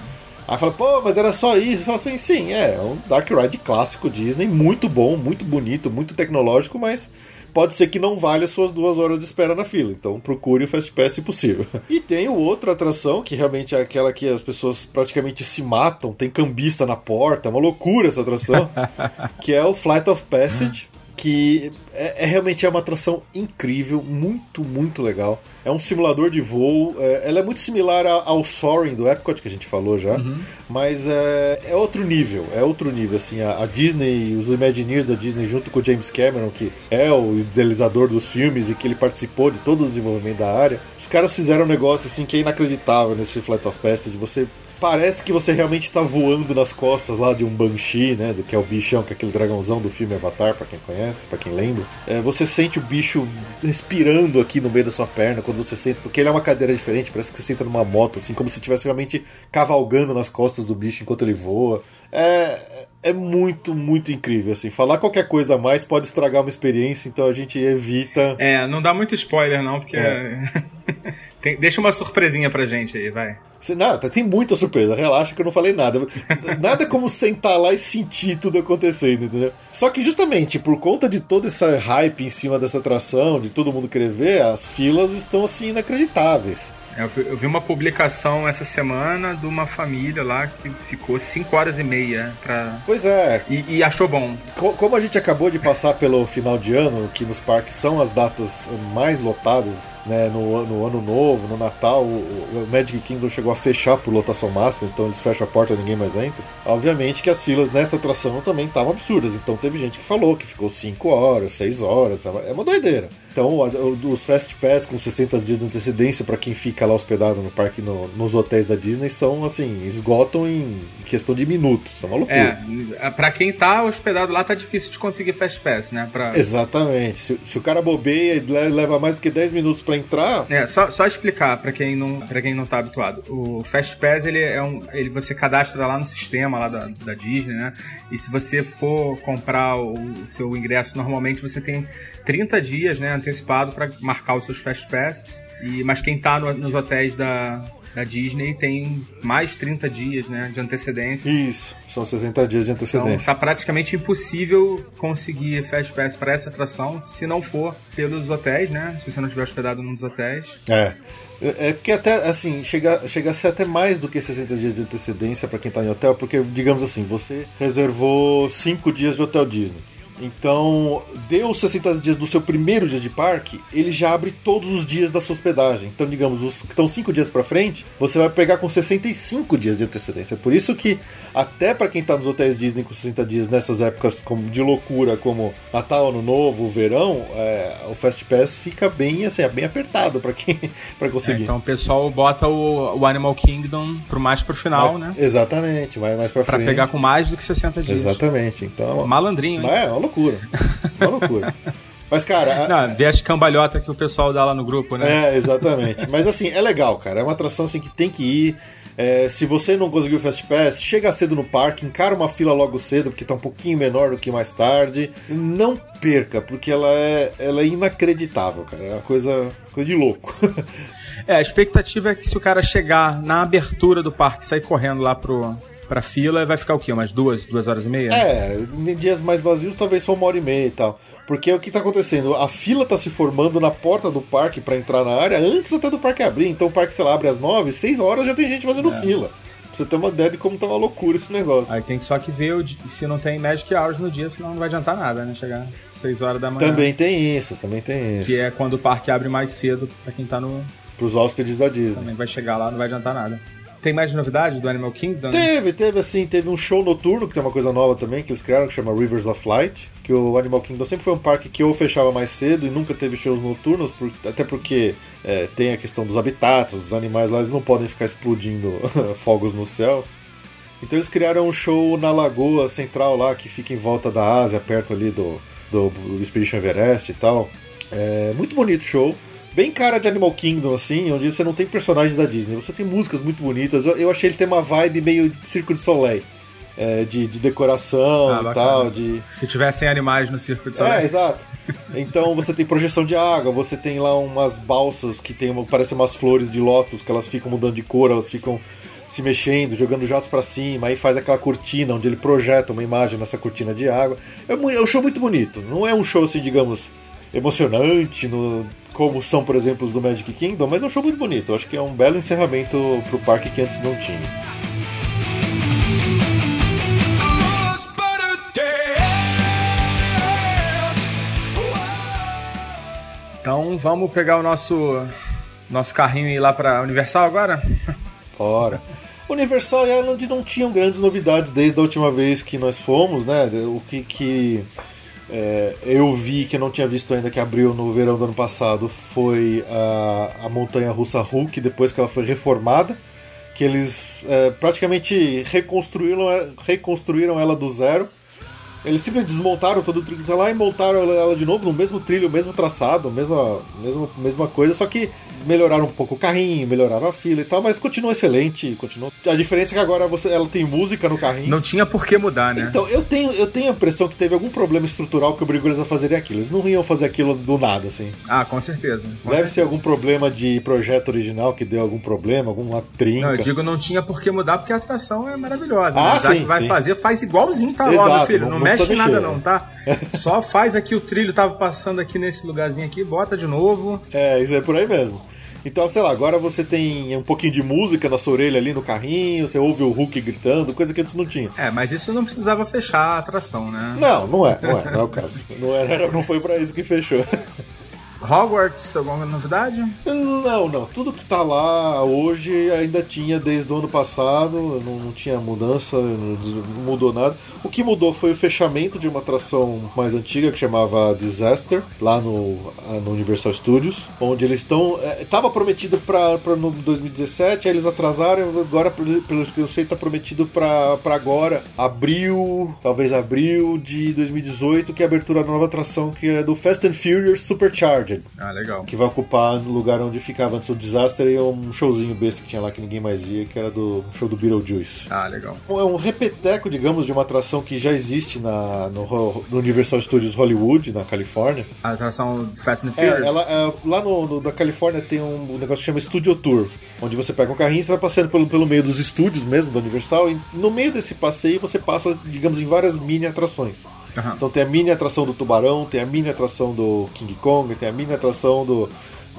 Aí fala, pô, mas era só isso. Fala assim, sim, é, é um Dark Ride clássico Disney, muito bom, muito bonito, muito tecnológico, mas pode ser que não valha suas duas horas de espera na fila. Então procure o Fast Pass se possível. E tem outra atração, que realmente é aquela que as pessoas praticamente se matam, tem cambista na porta, é uma loucura essa atração, que é o Flight of Passage que é, é, realmente é uma atração incrível, muito, muito legal. É um simulador de voo. É, ela é muito similar ao Soaring do Epcot, que a gente falou já, uhum. mas é, é, outro nível. É outro nível. Assim, a, a, Disney, os Imagineers da Disney, junto com o James Cameron, que é o idealizador dos filmes e que ele participou de todo o desenvolvimento da área, os caras fizeram um negócio assim que é inacreditável nesse Flight of Passage. Você parece que você realmente está voando nas costas lá de um Banshee, né? Do que é o bichão, que é aquele dragãozão do filme Avatar, para quem conhece, para quem lembra. É, você sente o bicho respirando aqui no meio da sua perna quando você senta, porque ele é uma cadeira diferente, parece que você senta numa moto, assim, como se estivesse realmente cavalgando nas costas do bicho enquanto ele voa. É, é muito, muito incrível, assim. Falar qualquer coisa a mais pode estragar uma experiência, então a gente evita. É, não dá muito spoiler, não, porque. É. Tem, deixa uma surpresinha pra gente aí, vai. Não, tem muita surpresa, relaxa que eu não falei nada. nada como sentar lá e sentir tudo acontecendo, entendeu? Só que justamente por conta de toda essa hype em cima dessa atração, de todo mundo querer ver, as filas estão assim inacreditáveis. Eu vi, eu vi uma publicação essa semana de uma família lá que ficou 5 horas e meia pra. Pois é. E, e, achou bom. Como a gente acabou de passar pelo final de ano, que nos parques são as datas mais lotadas né, no, no, ano novo, no Natal, o, o, Magic Kingdom chegou a fechar por lotação máxima, então eles fecham a porta e ninguém mais entra. Obviamente que as filas nessa atração também estavam absurdas, então teve gente que falou que ficou 5 horas, 6 horas, é uma doideira. Então, os Fast Pass com 60 dias de antecedência para quem fica lá hospedado no parque, no, nos hotéis da Disney, são assim, esgotam em questão de minutos. É uma loucura. É, para quem tá hospedado lá, tá difícil de conseguir Fast Pass, né? Pra... Exatamente. Se, se o cara bobeia e leva mais do que 10 minutos para entrar. É, só, só explicar para quem não para quem não tá habituado. O Fast Pass ele é um, ele você cadastra lá no sistema lá da, da Disney, né? E se você for comprar o, o seu ingresso normalmente você tem 30 dias, né, antecipado para marcar os seus Fast Passes. E mas quem tá no, nos hotéis da da Disney tem mais 30 dias né, de antecedência. Isso, são 60 dias de antecedência. Então tá praticamente impossível conseguir Fast Pass para essa atração se não for pelos hotéis, né? Se você não estiver hospedado num dos hotéis. É. É, é porque até, assim, chega, chega a ser até mais do que 60 dias de antecedência para quem está em hotel, porque, digamos assim, você reservou 5 dias de hotel Disney. Então, deu 60 dias do seu primeiro dia de parque, ele já abre todos os dias da sua hospedagem. Então, digamos, os que estão 5 dias para frente, você vai pegar com 65 dias de antecedência. Por isso que, até para quem tá nos hotéis Disney com 60 dias nessas épocas como, de loucura, como Natal, Ano Novo, Verão, é, o Fast Pass fica bem, assim, é bem apertado para quem para conseguir. É, então, o pessoal bota o, o, Animal Kingdom pro mais pro final, mais, né? Exatamente, vai mais pra, pra frente. Pra pegar com mais do que 60 dias. Exatamente. Então, Malandrinho, hein? É, uma loucura. Uma loucura. Mas, cara. Não, a... vê as cambalhotas que o pessoal dá lá no grupo, né? É, exatamente. Mas, assim, é legal, cara. É uma atração assim, que tem que ir. É, se você não conseguiu o Fast Pass, chega cedo no parque, encara uma fila logo cedo, porque tá um pouquinho menor do que mais tarde. Não perca, porque ela é, ela é inacreditável, cara. É uma coisa, coisa de louco. É, a expectativa é que se o cara chegar na abertura do parque, sair correndo lá pro, pra fila, vai ficar o quê? Umas duas, duas horas e meia? É, em dias mais vazios talvez só uma hora e meia e tal. Porque o que tá acontecendo? A fila tá se formando na porta do parque para entrar na área antes até do parque abrir. Então o parque, sei lá, abre às nove, seis horas já tem gente fazendo é. fila. Pra você ter uma ideia de como tá uma loucura esse negócio. Aí tem só que ver se não tem Magic Hours no dia, senão não vai adiantar nada, né? Chegar 6 horas da manhã. Também tem isso, também tem isso. Que é quando o parque abre mais cedo pra quem tá no. Pros hóspedes da Disney. Também vai chegar lá, não vai adiantar nada. Tem mais novidade do Animal Kingdom? Teve, teve assim, teve um show noturno, que tem uma coisa nova também, que eles criaram, que chama Rivers of Light, que o Animal Kingdom sempre foi um parque que ou fechava mais cedo e nunca teve shows noturnos, por, até porque é, tem a questão dos habitats, os animais lá, eles não podem ficar explodindo fogos no céu. Então eles criaram um show na lagoa central lá, que fica em volta da Ásia, perto ali do, do, do Expedition Everest e tal. É, muito bonito o show bem cara de Animal Kingdom, assim, onde você não tem personagens da Disney, você tem músicas muito bonitas. Eu, eu achei ele ter uma vibe meio Circo de Soleil. É, de, de, decoração ah, e tal. De... Se tivessem animais no Circo de Soleil. É, exato. Então você tem projeção de água, você tem lá umas balsas que tem uma, parecem umas flores de lótus que elas ficam mudando de cor, elas ficam se mexendo, jogando jatos para cima, aí faz aquela cortina onde ele projeta uma imagem nessa cortina de água. É, é um show muito bonito. Não é um show assim, digamos, emocionante, no, como são, por exemplo, os do Magic Kingdom, mas é um show muito bonito. Eu acho que é um belo encerramento pro parque que antes não tinha. Então vamos pegar o nosso nosso carrinho e ir lá para Universal agora? Bora. Universal e Island não tinham grandes novidades desde a última vez que nós fomos, né? O que, que é, eu vi que eu não tinha visto ainda que abriu no verão do ano passado foi a, a montanha russa Hulk depois que ela foi reformada que eles é, praticamente reconstruíram, reconstruíram ela do zero. Eles simplesmente desmontaram todo o trilho lá e montaram ela de novo no mesmo trilho, mesmo traçado, mesma, mesma, mesma coisa, só que melhoraram um pouco o carrinho, melhoraram a fila e tal, mas continua excelente, continua. A diferença é que agora você, ela tem música no carrinho. Não tinha por que mudar, né? Então, eu tenho, eu tenho a impressão que teve algum problema estrutural que obrigou eles a fazerem aquilo. Eles não iam fazer aquilo do nada, assim. Ah, com certeza. Com Deve certeza. ser algum problema de projeto original que deu algum problema, alguma trinca. Não, eu digo não tinha por que mudar porque a atração é maravilhosa. Ah, né? Sim, que vai sim. fazer, faz igualzinho tá lá, Exato, meu filho. não- Não, mexe em nada mexer. não, tá? Só faz aqui o trilho, tava passando aqui nesse lugarzinho aqui, bota de novo. É, isso é por aí mesmo. Então, sei lá, agora você tem um pouquinho de música na sua orelha ali no carrinho, você ouve o Hulk gritando, coisa que antes não tinha. É, mas isso não precisava fechar a atração, né? Não, não é, não é, não é o caso. Não, era, não foi pra isso que fechou. Hogwarts, alguma novidade? Não, não. Tudo que tá lá hoje ainda tinha desde o ano passado, não, não tinha mudança, não mudou nada. O que mudou foi o fechamento de uma atração mais antiga que chamava Disaster, lá no, no Universal Studios, onde eles estão. Estava prometido para no 2017, aí eles atrasaram, agora, pelo pelo que eu sei, tá prometido para agora, abril, talvez abril de 2018, que é a abertura da nova atração que é do Fast and Furious Supercharged Ah, legal. que vai ocupar o lugar onde ficava antes o Disaster e um showzinho besta que tinha lá que ninguém mais ia, que era do show do Beetlejuice. Ah, legal. É um repeteco, digamos, de uma atração que já existe na, no, no Universal Studios Hollywood, na Califórnia. A atração Fast and É, Furious. ela, é, lá no, no- da Califórnia tem um, negócio que chama Studio Tour, onde você pega um carrinho e você vai passeando pelo, pelo meio dos estúdios mesmo da Universal, e no meio desse passeio você passa, digamos, em várias mini atrações. Aham. Então tem a mini atração do Tubarão, tem a mini atração do King Kong, tem a mini atração do,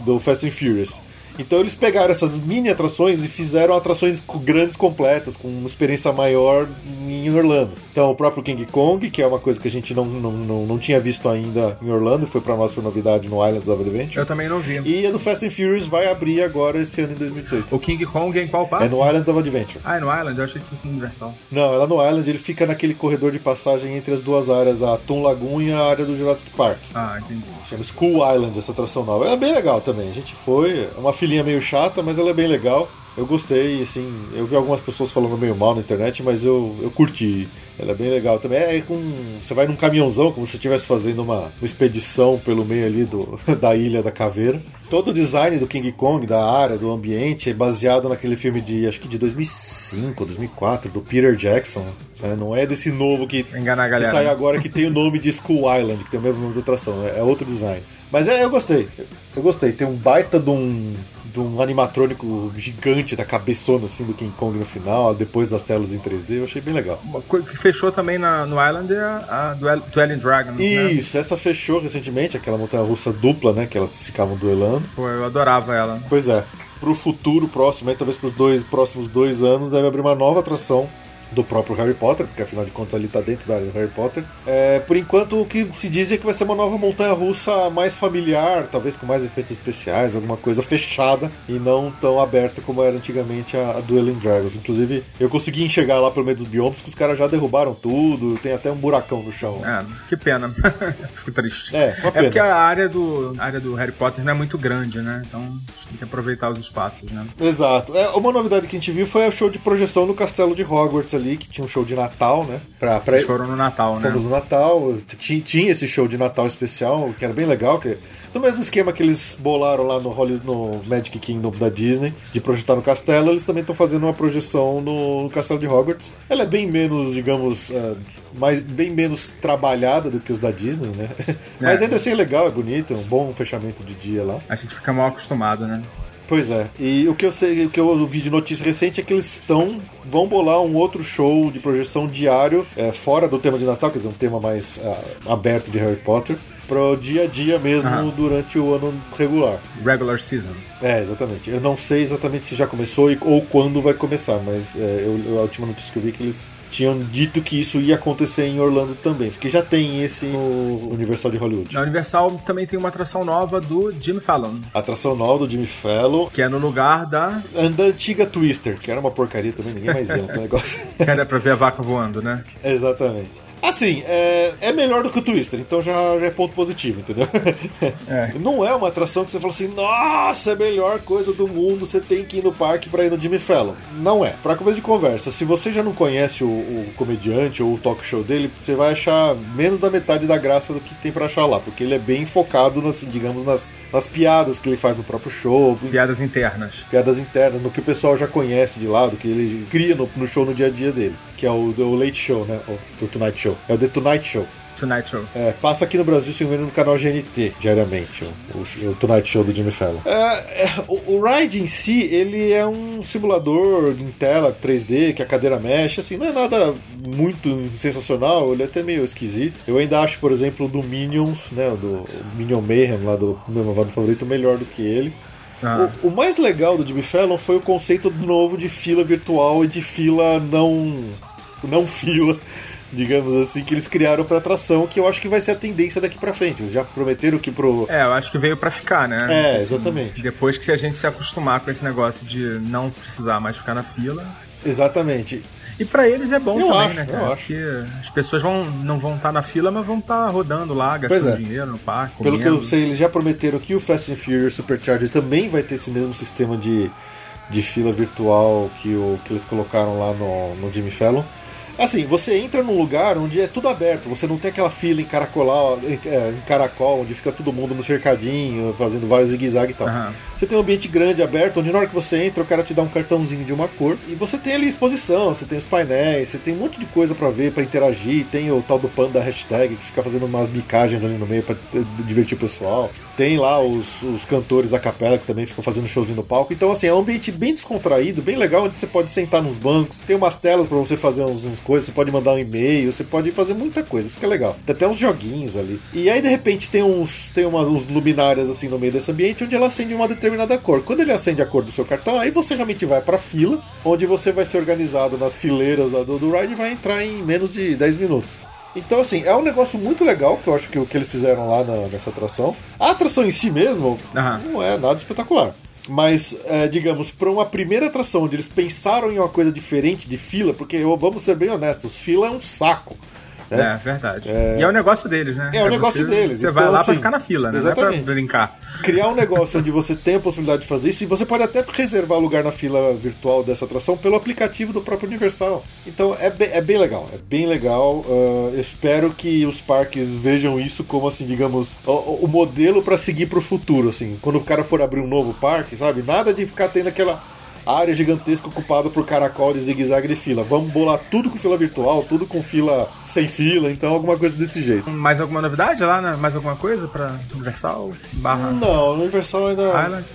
do Fast and Furious. Então eles pegaram essas mini atrações e fizeram atrações grandes completas, com uma experiência maior em Orlando. Então o próprio King Kong, que é uma coisa que a gente não, não, não, não tinha visto ainda em Orlando, foi pra nós foi novidade no Islands of Adventure. Eu também não vi. E a do Fast and Furious vai abrir agora esse ano em 2018. O King Kong em qual parque? É no Islands of Adventure. Ah, é no Island? Eu achei que fosse no Universal. Não, é lá no Island, ele fica naquele corredor de passagem entre as duas áreas, a Toon Lagoon e a área do Jurassic Park. Ah, entendi. Chama School Island, essa atração nova. É bem legal também. A gente foi, é uma filhinha meio chata, mas ela é bem legal. Eu gostei, assim, eu vi algumas pessoas falando meio mal na internet, mas eu, eu curti. Ela é bem legal também. É com. Você vai num caminhãozão, como se estivesse fazendo uma, uma expedição pelo meio ali do, da Ilha da Caveira. Todo o design do King Kong, da área, do ambiente, é baseado naquele filme de, acho que de 2005, 2004, do Peter Jackson. né? Não é desse novo que, Enganar a que galera. sai agora que tem o nome de School Island, que tem o mesmo nome de atração. É, é outro design. Mas é, eu gostei. Eu gostei. Tem um baita de um, de um animatrônico gigante da cabeçona assim do King Kong no final, depois das telas em 3D. Eu achei bem legal. Uma coisa que fechou também na, no Island é a, a Duel, Dueling Dragons, né? Isso, essa fechou recentemente, aquela montanha russa dupla, né? Que elas ficavam duelando. Pô, eu adorava ela. Pois é. Pro futuro próximo, aí, talvez pros dois próximos dois anos, deve abrir uma nova atração do próprio Harry Potter, porque afinal de contas ali tá dentro da área do Harry Potter. É, por enquanto, o que se diz é que vai ser uma nova montanha russa mais familiar, talvez com mais efeitos especiais, alguma coisa fechada e não tão aberta como era antigamente a, a Dueling Dragons. Inclusive, eu consegui enxergar lá pelo meio dos biomas que os caras já derrubaram tudo, tem até um buracão no chão. É, que pena. Fico triste. É, uma É pena. porque a área do, a área do Harry Potter não é muito grande, né? Então a gente tem que aproveitar os espaços, né? Exato. É, uma novidade que a gente viu foi o show de projeção no castelo de Hogwarts ali, que tinha um show de Natal, né? Pra, pra... Vocês foram no Natal, né? Fomos no Natal, tinha, tinha esse show de Natal especial, que era bem legal, que no mesmo esquema que eles bolaram lá no, Hollywood, no Magic Kingdom da Disney, de projetar no castelo, eles também estão fazendo uma projeção no, no castelo de Hogwarts. Ela é bem menos, digamos, eh, mais, bem menos trabalhada do que os da Disney, né? Mas ainda assim é legal, é bonito, é um bom fechamento de dia lá. A gente fica mal acostumado, né? Pois é, e o que eu sei, o que eu vi de notícia recente é que eles estão vão bolar um outro show de projeção diário é, fora do tema de Natal, quer dizer, um tema mais ah, aberto de Harry Potter, pro dia a dia mesmo durante o ano regular. Regular season. É, exatamente. Eu não sei exatamente se já começou ou quando vai começar, mas é, eu- eu- a última notícia que eu vi é que eles tinham dito que isso ia acontecer em Orlando também, porque já tem esse no Universal de Hollywood. Na Universal também tem uma atração nova do Jimmy Fallon, Atração nova do Jimmy Fallon, que é no lugar da. da antiga Twister, que era uma porcaria também, ninguém mais ia naquele negócio. Que era pra ver a vaca voando, né? Exatamente. Assim, é, é melhor do que o Twister, então já, já é ponto positivo, entendeu? É. Não é uma atração que você fala assim, nossa, é a melhor coisa do mundo, você tem que ir no parque pra ir no Jimmy Fallon. Não é. Pra começo de conversa, se você já não conhece o, o comediante ou o talk show dele, você vai achar menos da metade da graça do que tem pra achar lá, porque ele é bem focado, nas, digamos, nas, nas piadas que ele faz no próprio show, Piadas internas. piadas internas, no que o pessoal já conhece de lá, do que ele cria no, no show no dia a dia dele, que é o, o Late Show, né? O, o Tonight Show. É o The Tonight Show. Tonight Show. É, passa aqui no Brasil, se no canal GNT, diariamente, o, o- Tonight Show do Jimmy Fallon. É, é, o, o ride em si, ele é um simulador em tela 3D, que a cadeira mexe, assim, não é nada muito sensacional, ele é até meio esquisito. Eu ainda acho, por exemplo, o do Minions, né, o do Minion Mayhem, lá do meu malvado favorito, melhor do que ele. Ah, O, o mais legal do Jimmy Fallon foi o conceito novo de fila virtual e de fila não. não fila, digamos assim, que eles criaram pra atração, que eu acho que vai ser a tendência daqui pra frente. Eles já prometeram que pro. É, eu acho que veio pra ficar, né? É, exatamente. Depois que a gente se acostumar com esse negócio de não precisar mais ficar na fila. Exatamente. E pra eles é bom Eu também, acho, né, eu acho. Porque as pessoas vão, não vão estar na fila, mas vão estar rodando lá, gastando é. dinheiro no parque. Pelo que eu comendo. sei, eles já prometeram que o Fast and Furious Supercharger também vai ter esse mesmo sistema de, de fila virtual que, o, que eles colocaram lá no, no Jimmy Fallon. Assim, você entra num lugar onde é tudo aberto, você não tem aquela fila em, caracolar, em, é, em caracol, onde fica todo mundo no cercadinho, fazendo vários zigue-zague e tal. Aham. Você tem um ambiente grande, aberto, onde na hora que você entra, o cara te dá um cartãozinho de uma cor. E você tem ali exposição, você tem os painéis, você tem um monte de coisa pra ver, pra interagir. Tem o tal do panda hashtag, que fica fazendo umas micagens ali no meio pra eh, divertir o pessoal. Tem lá os, os cantores a capela, que também ficam fazendo showzinho no palco. Então, assim, é um ambiente bem descontraído, bem legal, onde você pode sentar nos bancos. Tem umas telas pra você fazer uns, uns coisas, você pode mandar um e-mail, você pode fazer muita coisa, isso que é legal. Tem até uns joguinhos ali. E aí, de repente, tem uns, tem umas, uns luminárias assim no meio desse ambiente, onde ela acende uma determinada cor. Quando ele acende a cor do seu cartão, aí você realmente vai pra fila, onde você vai ser organizado nas fileiras do, do ride e vai entrar em menos de 10 minutos. Então, assim, é um negócio muito legal que eu acho que o que eles fizeram lá na- nessa atração. A atração em si mesmo Aham. não é nada espetacular. Mas, é, digamos, para uma primeira atração onde eles pensaram em uma coisa diferente de fila, porque vamos ser bem honestos, fila é um saco. Né? É, verdade. E é o negócio deles, né? É o negócio você, deles. Você Então, vai lá pra assim, ficar na fila, né? Não é exatamente. pra brincar. Criar um negócio onde você tem a possibilidade de fazer isso e você pode até reservar lugar na fila virtual dessa atração pelo aplicativo do próprio Universal. Então é bem, é bem legal, é bem legal. Ah, eu espero que os parques vejam isso como, assim, digamos, o, o modelo para seguir pro futuro, assim. Quando o cara for abrir um novo parque, sabe? Nada de ficar tendo aquela área gigantesca ocupada por caracol de zigue-zague de fila. Vamos bolar tudo com fila virtual, tudo com fila sem fila, então alguma coisa desse jeito. Mais alguma novidade lá, né? Mais alguma coisa pra Universal? Barra Não, Universal ainda. Island?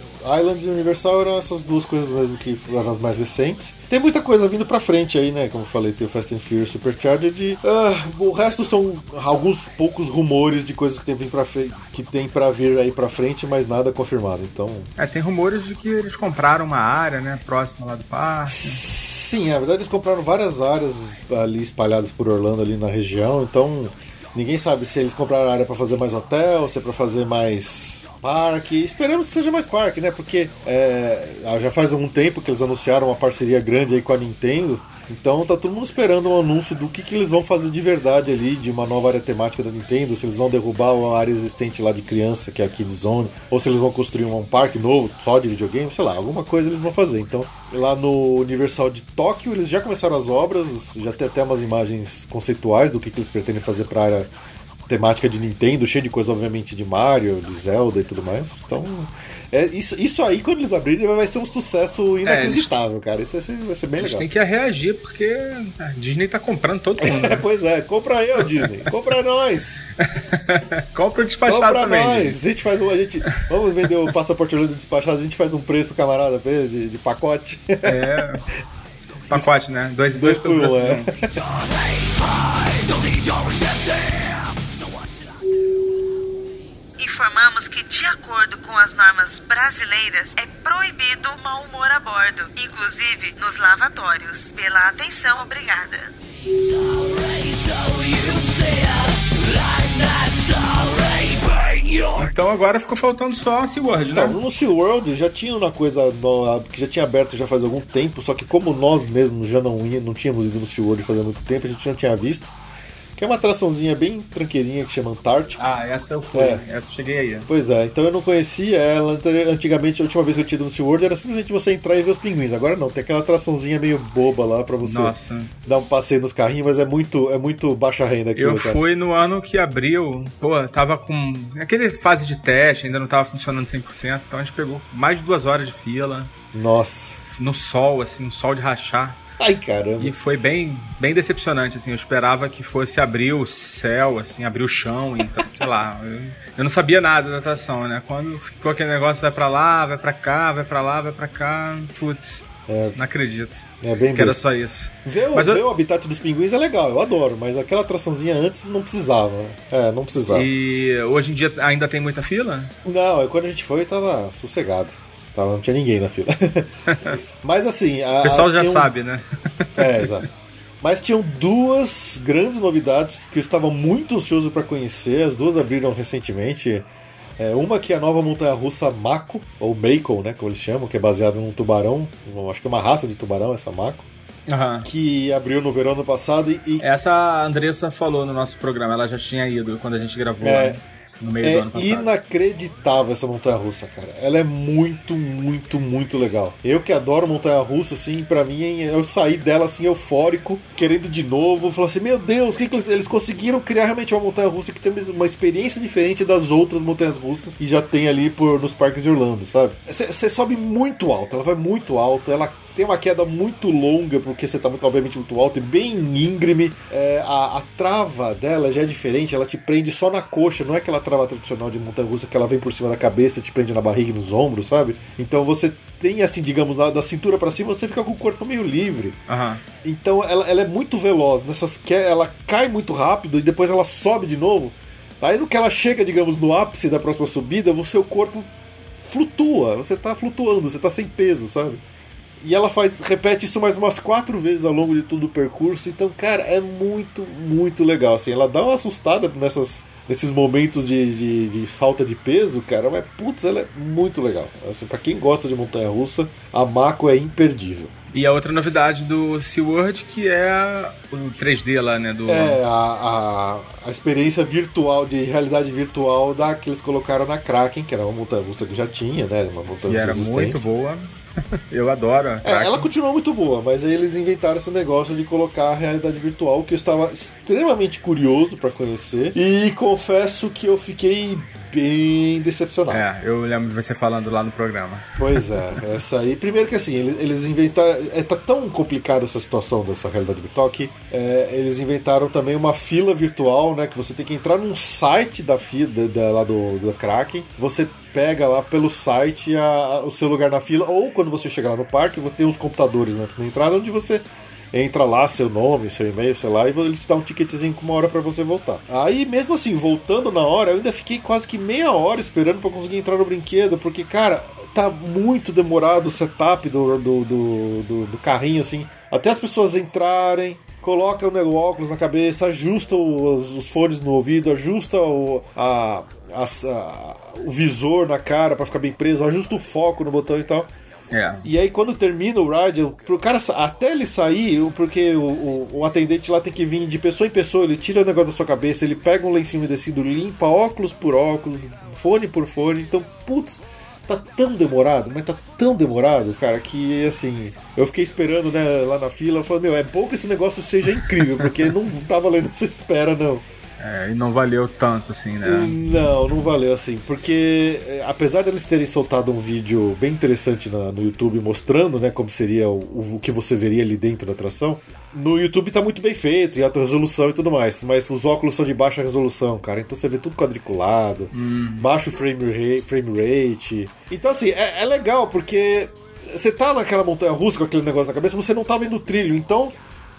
Island e Universal eram essas duas coisas mesmo que eram as mais recentes. Tem muita coisa vindo pra frente aí, né? Como eu falei, tem o Fast and Furious Supercharger de. ah, o resto são alguns poucos rumores de coisas que tem, vindo pra frente, que tem pra vir aí pra frente, mas nada confirmado. Então. É, tem rumores de que eles compraram uma área, né? Próxima lá do parque. Sim, na verdade eles compraram várias áreas ali espalhadas por Orlando, ali na região, então ninguém sabe se eles compraram área para fazer mais hotel, se é para fazer mais parque. Esperamos que seja mais parque, né? Porque é, já faz algum tempo que eles anunciaram uma parceria grande aí com a Nintendo. Então tá todo mundo esperando um anúncio do que, que eles vão fazer de verdade ali, de uma nova área temática da Nintendo, se eles vão derrubar a área existente lá de criança, que é a Kid Zone, ou se eles vão construir um parque novo só de videogame, sei lá, alguma coisa eles vão fazer. Então, lá no Universal de Tóquio, eles já começaram as obras, já tem até umas imagens conceituais do que, que eles pretendem fazer para a área temática de Nintendo, cheio de coisa, obviamente, de Mario, de Zelda e tudo mais. Então, é, isso, isso aí, quando eles abrirem, vai ser um sucesso inacreditável, é, cara. Isso vai ser, vai ser bem legal. tem que reagir, porque a Disney tá comprando todo mundo. Né? pois é, compra eu, Disney. compra nós. compra o despachado compra também. Compra nós. A gente faz um. A gente, vamos vender o passaporte Orlando despachado, a gente faz um preço, camarada, de, de pacote. É. Pacote, né? Dois, dois, dois por um, é. Informamos que, de acordo com as normas brasileiras, é proibido o mau humor a bordo, inclusive nos lavatórios. Pela atenção, obrigada. Então agora ficou faltando só a SeaWorld, né? Não, no SeaWorld já tinha uma coisa que já tinha aberto já faz algum tempo, só que como nós mesmos já não, ia, não tínhamos ido no SeaWorld fazia muito tempo, a gente não tinha visto. Que é uma atraçãozinha bem tranqueirinha que chama Antártico. Ah, essa eu fui. É. Essa eu cheguei aí. Pois é, então eu não conhecia ela. Antigamente, a última vez que eu tinha ido no SeaWorld era simplesmente você entrar e ver os pinguins. Agora não, tem aquela atraçãozinha meio boba lá pra você Nossa. dar um passeio nos carrinhos, mas é muito, é muito baixa renda aqui. Eu fui no ano que abriu, pô, tava com. Aquele fase de teste, ainda não tava funcionando 100%, então a gente pegou mais de duas horas de fila. Nossa. No sol, assim, um sol de rachar. Ai, caramba. E foi bem, bem decepcionante, assim. Eu esperava que fosse abrir o céu, assim, abrir o chão, então, sei lá. Eu, eu, não sabia nada da atração, né? Quando ficou aquele negócio, vai pra lá, vai pra cá, vai pra lá, vai pra cá, putz. É, não acredito. É bem Que era só isso. Ver, mas ver eu... o habitat dos pinguins é legal, eu adoro, mas aquela atraçãozinha antes não precisava. É, não precisava. E hoje em dia ainda tem muita fila? Não, é quando a gente foi tava sossegado. Tava, não tinha ninguém na fila. Mas assim. A, o pessoal já sabe, né? é, exato. Mas tinham duas grandes novidades que eu estava muito ansioso para conhecer. As duas abriram recentemente. É, uma que é a nova montanha-russa Mako, ou Bacon, né, como eles chamam, que é baseada num tubarão. Acho que é uma raça de tubarão, essa Mako. Uhum. Que abriu no verão ano passado e, Essa a Andressa falou no nosso programa, ela já tinha ido quando a gente gravou. É, né? No meio é do ano passado. inacreditável essa montanha russa, cara. Ela é muito, muito, muito legal. Eu que adoro montanha russa, assim, para mim, eu saí dela assim eufórico, querendo de novo. Falei assim: Meu Deus, o que, que eles, eles conseguiram criar realmente uma montanha russa que tem uma experiência diferente das outras montanhas russas que já tem ali por, nos parques de Orlando, sabe? Você sobe muito alto, ela vai muito alto, ela tem uma queda muito longa, porque você está muito, obviamente, muito alto e bem íngreme. É, a, a, trava dela já é diferente, ela te prende só na coxa, não é aquela trava tradicional de montanha russa que ela vem por cima da cabeça e te prende na barriga e nos ombros, sabe? Então você tem, assim, digamos, da, da cintura para cima, você fica com o corpo meio livre. Uhum. Então ela, ela, é muito veloz, nessas que ela cai muito rápido e depois ela sobe de novo. Aí no que ela chega, digamos, no ápice da próxima subida, o seu corpo flutua, você tá flutuando, você tá sem peso, sabe? E ela faz, repete isso mais umas quatro vezes ao longo de todo o percurso. Então, cara, é muito, muito legal. Assim, ela dá uma assustada nessas, nesses momentos de, de, de, falta de peso, cara, mas putz, ela é muito legal. Assim, para quem gosta de montanha russa, a Mako é imperdível. E a outra novidade do SeaWorld que é o 3D lá, né? Do... É, a, a, a experiência virtual, de realidade virtual da que eles colocaram na Kraken, que era uma montanha russa que já tinha, né? Uma montanha que era muito boa. eu adoro. É, ela continua muito boa, mas aí eles inventaram esse negócio de colocar a realidade virtual que eu estava extremamente curioso para conhecer. E confesso que eu fiquei bem decepcionado. É, eu lembro de você falando lá no programa. Pois é, essa aí. Primeiro que assim, eles, inventaram. É, tá tão complicada essa situação dessa realidade virtual que é, eles inventaram também uma fila virtual, né? Que você tem que entrar num site da fila da, lá do, do Kraken. Você pega lá pelo site a, a, o seu lugar na fila, ou quando você chegar lá no parque, você tem uns computadores né, na entrada onde você entra lá seu nome, seu e-mail, sei lá, e ele te dá um ticketzinho com uma hora para você voltar. Aí, mesmo assim, voltando na hora, eu ainda fiquei quase que meia hora esperando para conseguir entrar no brinquedo, porque, cara, tá muito demorado o setup do, do, do, do, do carrinho, assim. até as pessoas entrarem, coloca o óculos na cabeça, ajusta os, os fones no ouvido, ajusta o, a, a, a, o visor na cara para ficar bem preso, ajusta o foco no botão e tal. É. E aí quando termina o ride, pro cara até ele sair, porque o, o, o, atendente lá tem que vir de pessoa em pessoa, ele tira o negócio da sua cabeça, ele pega um lencinho umedecido, limpa óculos por óculos, fone por fone, então, putz, tá tão demorado, mas tá tão demorado, cara, que assim, eu fiquei esperando, né, lá na fila, falei, meu, é bom que esse negócio seja incrível, porque não tá valendo essa espera, não. É, e não valeu tanto assim, né? Não, não valeu assim, porque é, apesar deles terem soltado um vídeo bem interessante na, no YouTube mostrando, né, como seria o, o, que você veria ali dentro da atração, no YouTube tá muito bem feito, em alta resolução e tudo mais, mas os óculos são de baixa resolução, cara, então você vê tudo quadriculado, hum. baixo frame rate, frame rate. Então assim, é, é legal porque você tá naquela montanha russa com aquele negócio na cabeça, você não tá vendo o trilho, então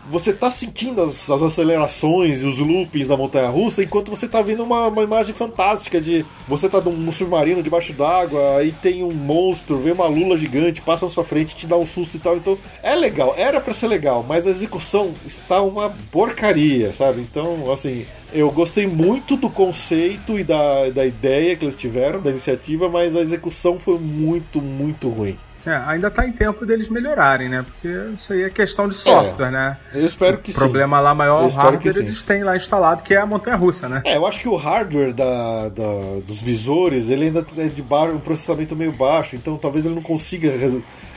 você tá sentindo as, as, acelerações e os loopings da montanha russa enquanto você tá vendo uma, uma imagem fantástica de você tá num, submarino debaixo d'água, aí tem um monstro, vem uma lula gigante, passa na sua frente, te dá um susto e tal. Então é legal, era para ser legal, mas a execução está uma porcaria, sabe? Então, assim, eu gostei muito do conceito e da, da ideia que eles tiveram, da iniciativa, mas a execução foi muito, muito ruim. É, ainda está em tempo deles melhorarem, né? Porque isso aí é questão de software, é, né? Eu espero que o sim. problema lá maior, o hardware, eles têm lá instalado, que é a montanha-russa, né? É, eu acho que o hardware da, da, dos visores, ele ainda é de um processamento meio baixo, então talvez ele não consiga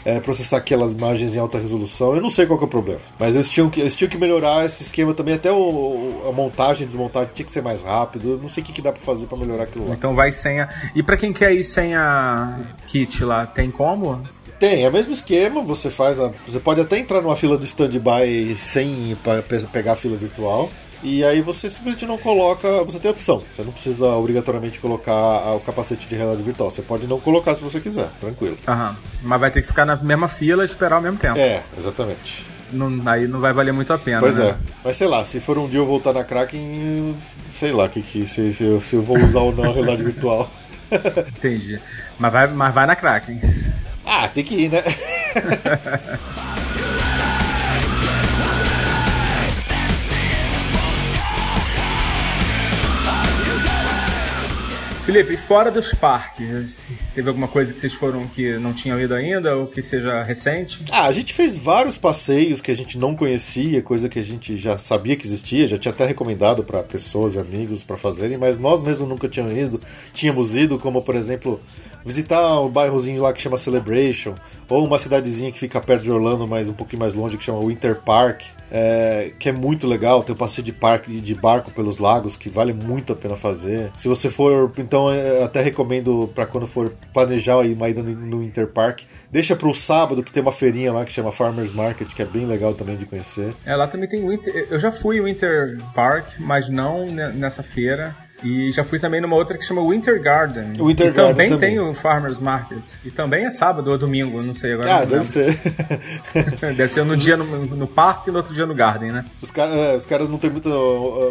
é, processar aquelas imagens em alta resolução. Eu não sei qual é o problema. Mas eles tinham que, eles tinham que melhorar esse esquema também. Até o, a montagem desmontagem tinha que ser mais rápido. Eu não sei o que, que dá pra fazer para melhorar aquilo lá. Então vai sem a. E para quem quer ir sem a kit lá, tem como? Tem, é o mesmo esquema, você faz a, Você pode até entrar numa fila de stand-by sem pegar a fila virtual. E aí você simplesmente não coloca. Você tem a opção. Você não precisa obrigatoriamente colocar o capacete de realidade virtual. Você pode não colocar se você quiser, tranquilo. Aham. Mas vai ter que ficar na mesma fila e esperar ao mesmo tempo. É, exatamente. Não, aí não vai valer muito a pena. Pois né? é. Mas sei lá, se for um dia eu voltar na Kraken, sei lá que, que, se, se, eu, se eu vou usar ou não a realidade virtual. Entendi. Mas vai, mas vai na Kraken. Ah, tem que ir, né? Felipe, fora dos parques, teve alguma coisa que vocês foram que não tinham ido ainda ou que seja recente? Ah, a gente fez vários passeios que a gente não conhecia, coisa que a gente já sabia que existia, já tinha até recomendado para pessoas e amigos para fazerem, mas nós mesmos nunca tínhamos ido, tínhamos ido, como por exemplo visitar o bairrozinho lá que chama Celebration, ou uma cidadezinha que fica perto de Orlando, mas um pouquinho mais longe, que chama Winter Park, é, que é muito legal. Tem um passeio de parque de barco pelos lagos que vale muito a pena fazer. Se você for, então é, até recomendo para quando for planejar ir mais no, no Winter Park, deixa para o sábado que tem uma feirinha lá que chama Farmers Market, que é bem legal também de conhecer. É, lá também tem Winter. Eu já fui Winter Park, mas não nessa feira. E já fui também numa outra que chama Winter Garden. Winter e Garden também, também, tem o Farmers Market. E também é sábado ou domingo, não sei agora. Ah, deve ser. deve ser no dia no, no, parque e no outro dia no Garden, né? Os, cara, é, os caras não têm muita,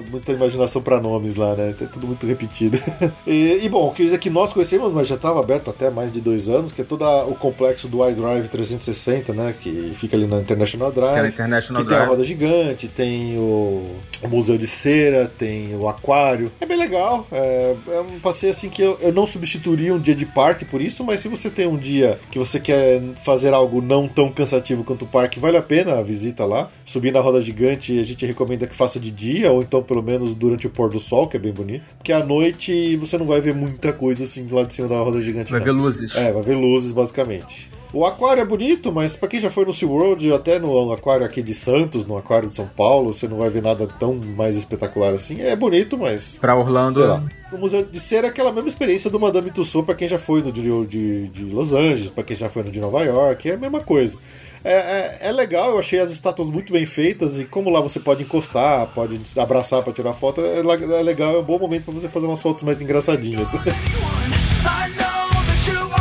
muita imaginação para nomes lá, né? É tudo muito repetido. e, e, bom, que que nós conhecemos, mas já estava aberto até mais de dois anos, que é todo o complexo do iDrive 360, né? Que fica ali na International Drive. Que, é International que Drive. tem a roda gigante, tem o, o museu de cera, tem o aquário. É bem legal legal. É, é um passeio assim que eu, eu não substituiria um dia de parque por isso, mas se você tem um dia que você quer fazer algo não tão cansativo quanto o parque, vale a pena a visita lá. Subir na roda gigante, a gente recomenda que faça de dia, ou então pelo menos durante o pôr do sol, que é bem bonito. Porque à noite você não vai ver muita coisa assim lá de cima da roda gigante. Vai não. ver luzes. É, vai ver luzes basicamente. O aquário é bonito, mas para quem já foi no SeaWorld, até no aquário aqui de Santos, no aquário de São Paulo, você não vai ver nada tão mais espetacular assim. É bonito, mas. Pra Orlando. Sei lá. O Museu de Cera é aquela mesma experiência do Madame Tussauds para quem já foi no de, de, de Los Angeles, para quem já foi no de Nova York, é a mesma coisa. É, é, é, legal, eu achei as estátuas muito bem feitas e como lá você pode encostar, pode abraçar para tirar foto, é, é legal, é um bom momento para você fazer umas fotos mais engraçadinhas.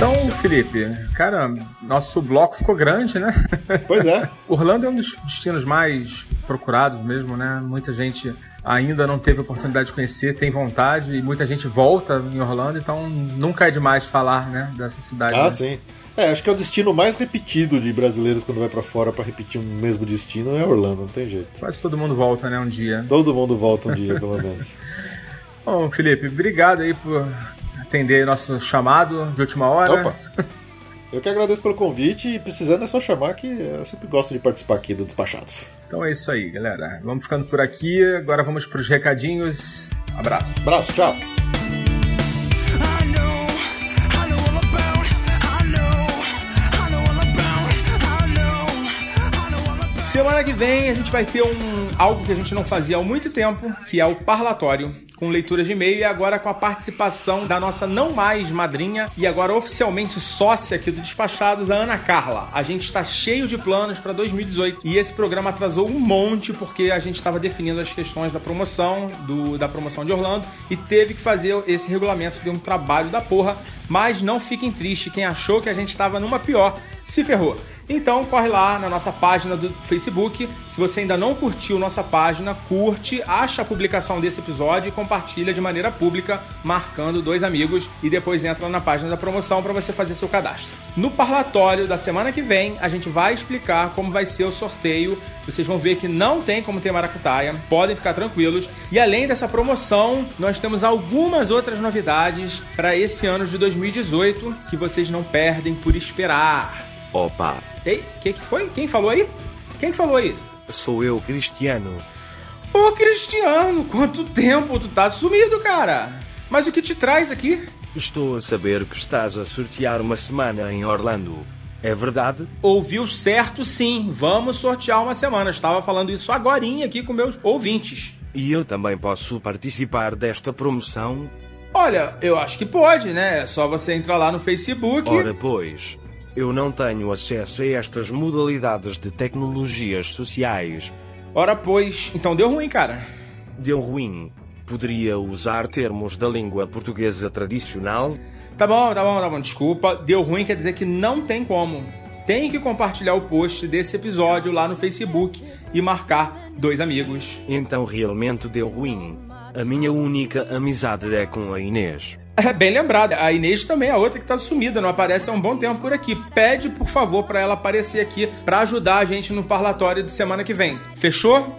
Então, Felipe, cara, nosso bloco ficou grande, né? Pois é. Orlando é um dos destinos mais procurados mesmo, né? Muita gente ainda não teve oportunidade de conhecer, tem vontade e muita gente volta em Orlando, então nunca é demais falar, né, dessa cidade. Ah, né? sim. É, acho que é o destino mais repetido de brasileiros quando vai pra fora pra repetir o mesmo destino é Orlando, não tem jeito. Quase todo mundo volta, né, um dia. Todo mundo volta um dia, pelo menos. Bom, Felipe, obrigado aí por atender nosso chamado de última hora. Opa! Eu que agradeço pelo convite e precisando é só chamar que eu sempre gosto de participar aqui do Despachados. Então é isso aí, galera. Vamos ficando por aqui. Agora vamos pros recadinhos. Abraço. Abraço, tchau! Semana que vem a gente vai ter um algo que a gente não fazia há muito tempo, que é o parlatório, com leitura de e-mail e agora com a participação da nossa não mais madrinha e agora oficialmente sócia aqui do Despachados, a Ana Carla. A gente está cheio de planos para 2018 e esse programa atrasou um monte porque a gente estava definindo as questões da promoção, do, da promoção de Orlando e teve que fazer esse regulamento, deu um trabalho da porra, mas não fiquem tristes, quem achou que a gente estava numa pior, se ferrou. Então corre lá na nossa página do Facebook. Se você ainda não curtiu nossa página, curte, acha a publicação desse episódio e compartilha de maneira pública, marcando dois amigos e depois entra na página da promoção para você fazer seu cadastro. No parlatório da semana que vem, a gente vai explicar como vai ser o sorteio. Vocês vão ver que não tem como ter maracutaia, podem ficar tranquilos. E além dessa promoção, nós temos algumas outras novidades para esse ano de 2018 que vocês não perdem por esperar. Opa, Ei, que que foi? Quem falou aí? Quem que falou aí? sou eu, Cristiano. Ô Cristiano, quanto tempo tu tá sumido, cara? Mas o que te traz aqui? Estou a saber que estás a sortear uma semana em Orlando. É verdade? Ouviu certo sim, vamos sortear uma semana. Estava falando isso agorinha aqui com meus ouvintes. E eu também posso participar desta promoção? Olha, eu acho que pode, né? É só você entrar lá no Facebook. Ora, pois, eu não tenho acesso a estas modalidades de tecnologias sociais. Ora, pois, então deu ruim, cara. Deu ruim. Poderia usar termos da língua portuguesa tradicional? Tá bom, tá bom, tá bom. Desculpa, deu ruim quer dizer que não tem como. Tem que compartilhar o post desse episódio lá no Facebook e marcar dois amigos. Então realmente deu ruim. A minha única amizade é com a Inês. É bem lembrado. A Inês também é outra que tá sumida, não aparece há um bom tempo por aqui. Pede, por favor, para ela aparecer aqui para ajudar a gente no parlatório de semana que vem. Fechou?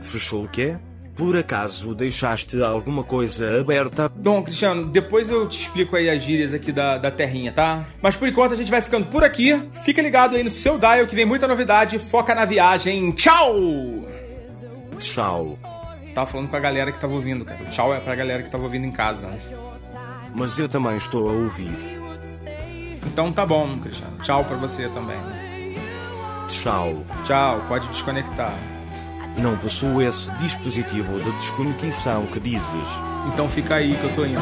Fechou o quê? Por acaso deixaste alguma coisa aberta? Bom, Cristiano, depois eu te explico aí as gírias aqui da, da terrinha, tá? Mas por enquanto a gente vai ficando por aqui. Fica ligado aí no seu dial que vem muita novidade. Foca na viagem. Tchau! Tchau. Tava falando com a galera que tava ouvindo, cara. Tchau é pra galera que tava ouvindo em casa mas eu também estou a ouvir. Então tá bom, Cristiano. Tchau para você também. Tchau. Tchau, pode desconectar. Não possuo esse dispositivo de desconexão que dizes. Então fica aí que eu tô indo.